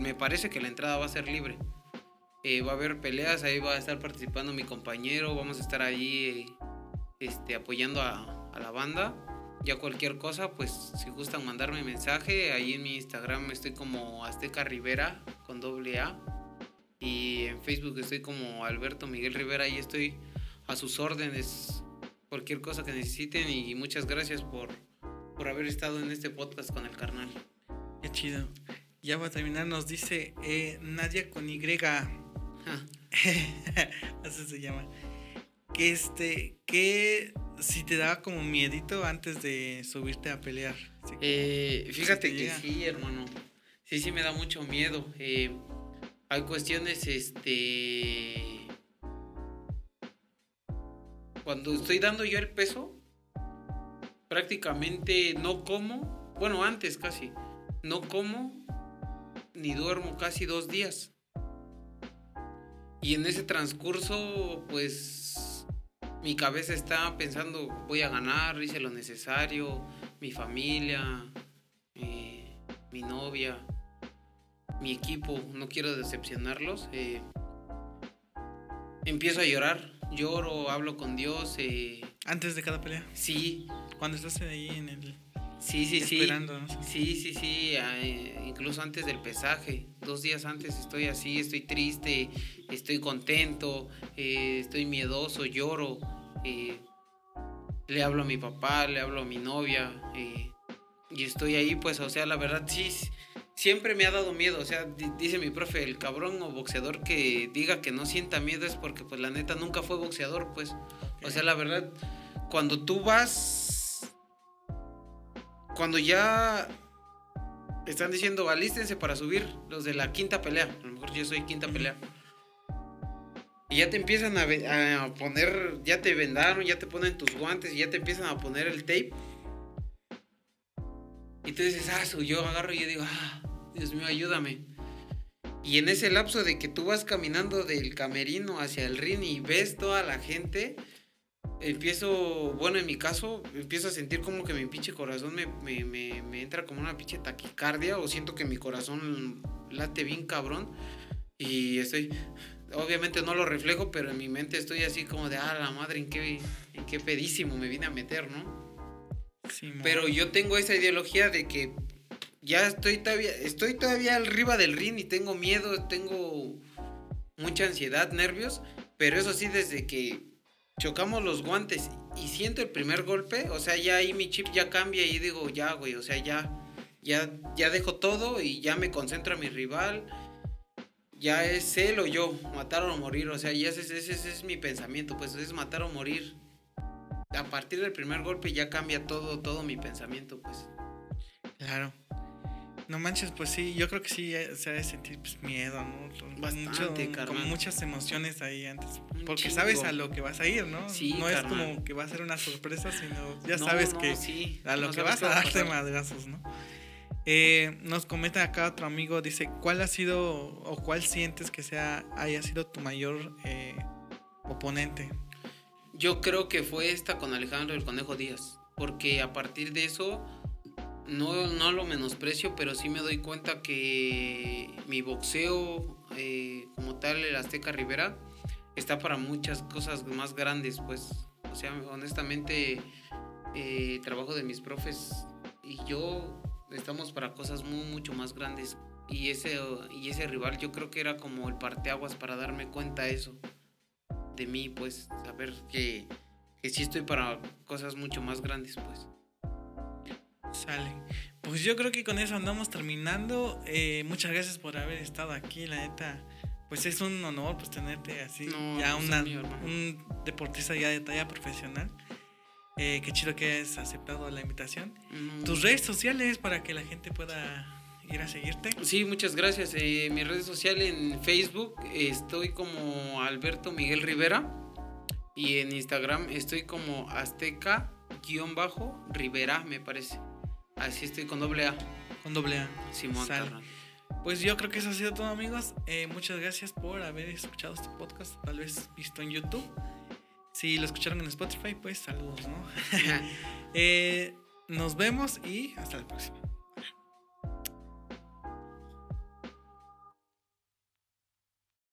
me parece que la entrada va a ser libre. Eh, va a haber peleas, ahí va a estar participando mi compañero. Vamos a estar ahí eh, este, apoyando a, a la banda. Ya cualquier cosa, pues si gustan mandarme mensaje, ahí en mi Instagram estoy como Azteca Rivera con doble A. Y en Facebook estoy como Alberto Miguel Rivera, ahí estoy a sus órdenes, cualquier cosa que necesiten y muchas gracias por, por haber estado en este podcast con el carnal. Qué chido. Ya va a terminar, nos dice eh, Nadia con Y. Ah, Así se llama. Que este, que si te daba como miedito antes de subirte a pelear. Así que- eh, fíjate te que sí, hermano. Sí, sí me da mucho miedo. Eh, hay cuestiones, este... Cuando estoy dando yo el peso, prácticamente no como, bueno, antes casi, no como ni duermo casi dos días. Y en ese transcurso, pues mi cabeza está pensando, voy a ganar, hice lo necesario, mi familia, eh, mi novia, mi equipo, no quiero decepcionarlos. eh, empiezo a llorar, lloro, hablo con Dios, eh, Antes de cada pelea. sí, Cuando estás ahí en el. Sí, sí, sí. Esperando, ¿no? Sí, sí, sí. eh, incluso antes del pesaje. Dos días antes estoy así, estoy triste, estoy contento, eh, estoy miedoso, lloro. eh, le hablo a mi papá, le hablo a mi novia. eh, y estoy ahí, pues, o sea, la verdad, sí. Siempre me ha dado miedo, o sea, di- dice mi profe, el cabrón o boxeador que diga que no sienta miedo es porque pues la neta nunca fue boxeador, pues. O sea, la verdad, cuando tú vas cuando ya están diciendo alístense para subir los de la quinta pelea, a lo mejor yo soy quinta pelea. Y ya te empiezan a, poner, ya te vendaron, ya te ponen tus guantes, y ya te empiezan a poner el tape. Y tú dices, ah, yo agarro y yo digo, ah, Dios mío, ayúdame. Y en ese lapso de que tú vas caminando del camerino hacia el ring y ves toda la gente, empiezo, bueno, en mi caso, empiezo a sentir como que mi pinche corazón me, me, me- me entra como una pinche taquicardia o siento que mi corazón late bien cabrón y estoy, obviamente no lo reflejo, pero en mi mente estoy así como de, ah, la madre, ¿en qué, en qué pedísimo me vine a meter, no? Simón. Pero yo tengo esa ideología de que ya estoy todavía, estoy todavía arriba del ring y tengo miedo, tengo mucha ansiedad, nervios, pero eso sí, desde que chocamos los guantes y siento el primer golpe, o sea, ya ahí mi chip ya cambia y digo, ya, güey, o sea, ya, ya, ya dejo todo y ya me concentro a mi rival. Ya es él o yo, matar o morir, o sea, ya ese, ese- ese es mi pensamiento, pues es matar o morir. A partir del primer golpe ya cambia todo, todo mi pensamiento, pues. Claro. No manches, pues sí, yo creo que sí eh, se ha de sentir pues, miedo, ¿no? Con Bastante, con carnal. muchas emociones ahí antes. Porque sabes a lo que vas a ir, ¿no? Sí, no es como que va a ser una sorpresa, sino ya No, sabes no, que sí, a lo no que vas a darte madrazos, ¿no? Eh, nos comenta acá otro amigo, dice, ¿cuál ha sido o cuál sientes que sea haya sido tu mayor eh, oponente? Yo creo que fue esta con Alejandro el Conejo Díaz, porque a partir de eso no, no lo menosprecio, pero sí me doy cuenta que mi boxeo eh, como tal, el Azteca Rivera, está para muchas cosas más grandes, pues. O sea, honestamente, eh, trabajo de mis profes y yo estamos para cosas muy, mucho más grandes. Y ese, y ese rival yo creo que era como el parteaguas para darme cuenta eso de mí, pues, saber que, que sí estoy para cosas mucho más grandes, pues. Sale. Pues yo creo que con eso andamos terminando. Eh, muchas gracias por haber estado aquí, la neta. Pues es un honor pues tenerte así, No, ya pues, una- mío, un deportista ya de talla profesional. Eh, qué chido que hayas aceptado la invitación. Mm, Tus redes sociales para que la gente pueda ir a seguirte. Sí, muchas gracias. Eh, mi red social en Facebook estoy como Alberto Miguel Rivera y en Instagram estoy como Azteca-Rivera, me parece. Así estoy con doble A, Con doble A. Simón carnal. Pues yo creo que eso ha sido todo, amigos. Eh, muchas gracias por haber escuchado este podcast, tal vez visto en YouTube. Si lo escucharon en Spotify, pues saludos, ¿no? Eh, nos vemos y hasta la próxima.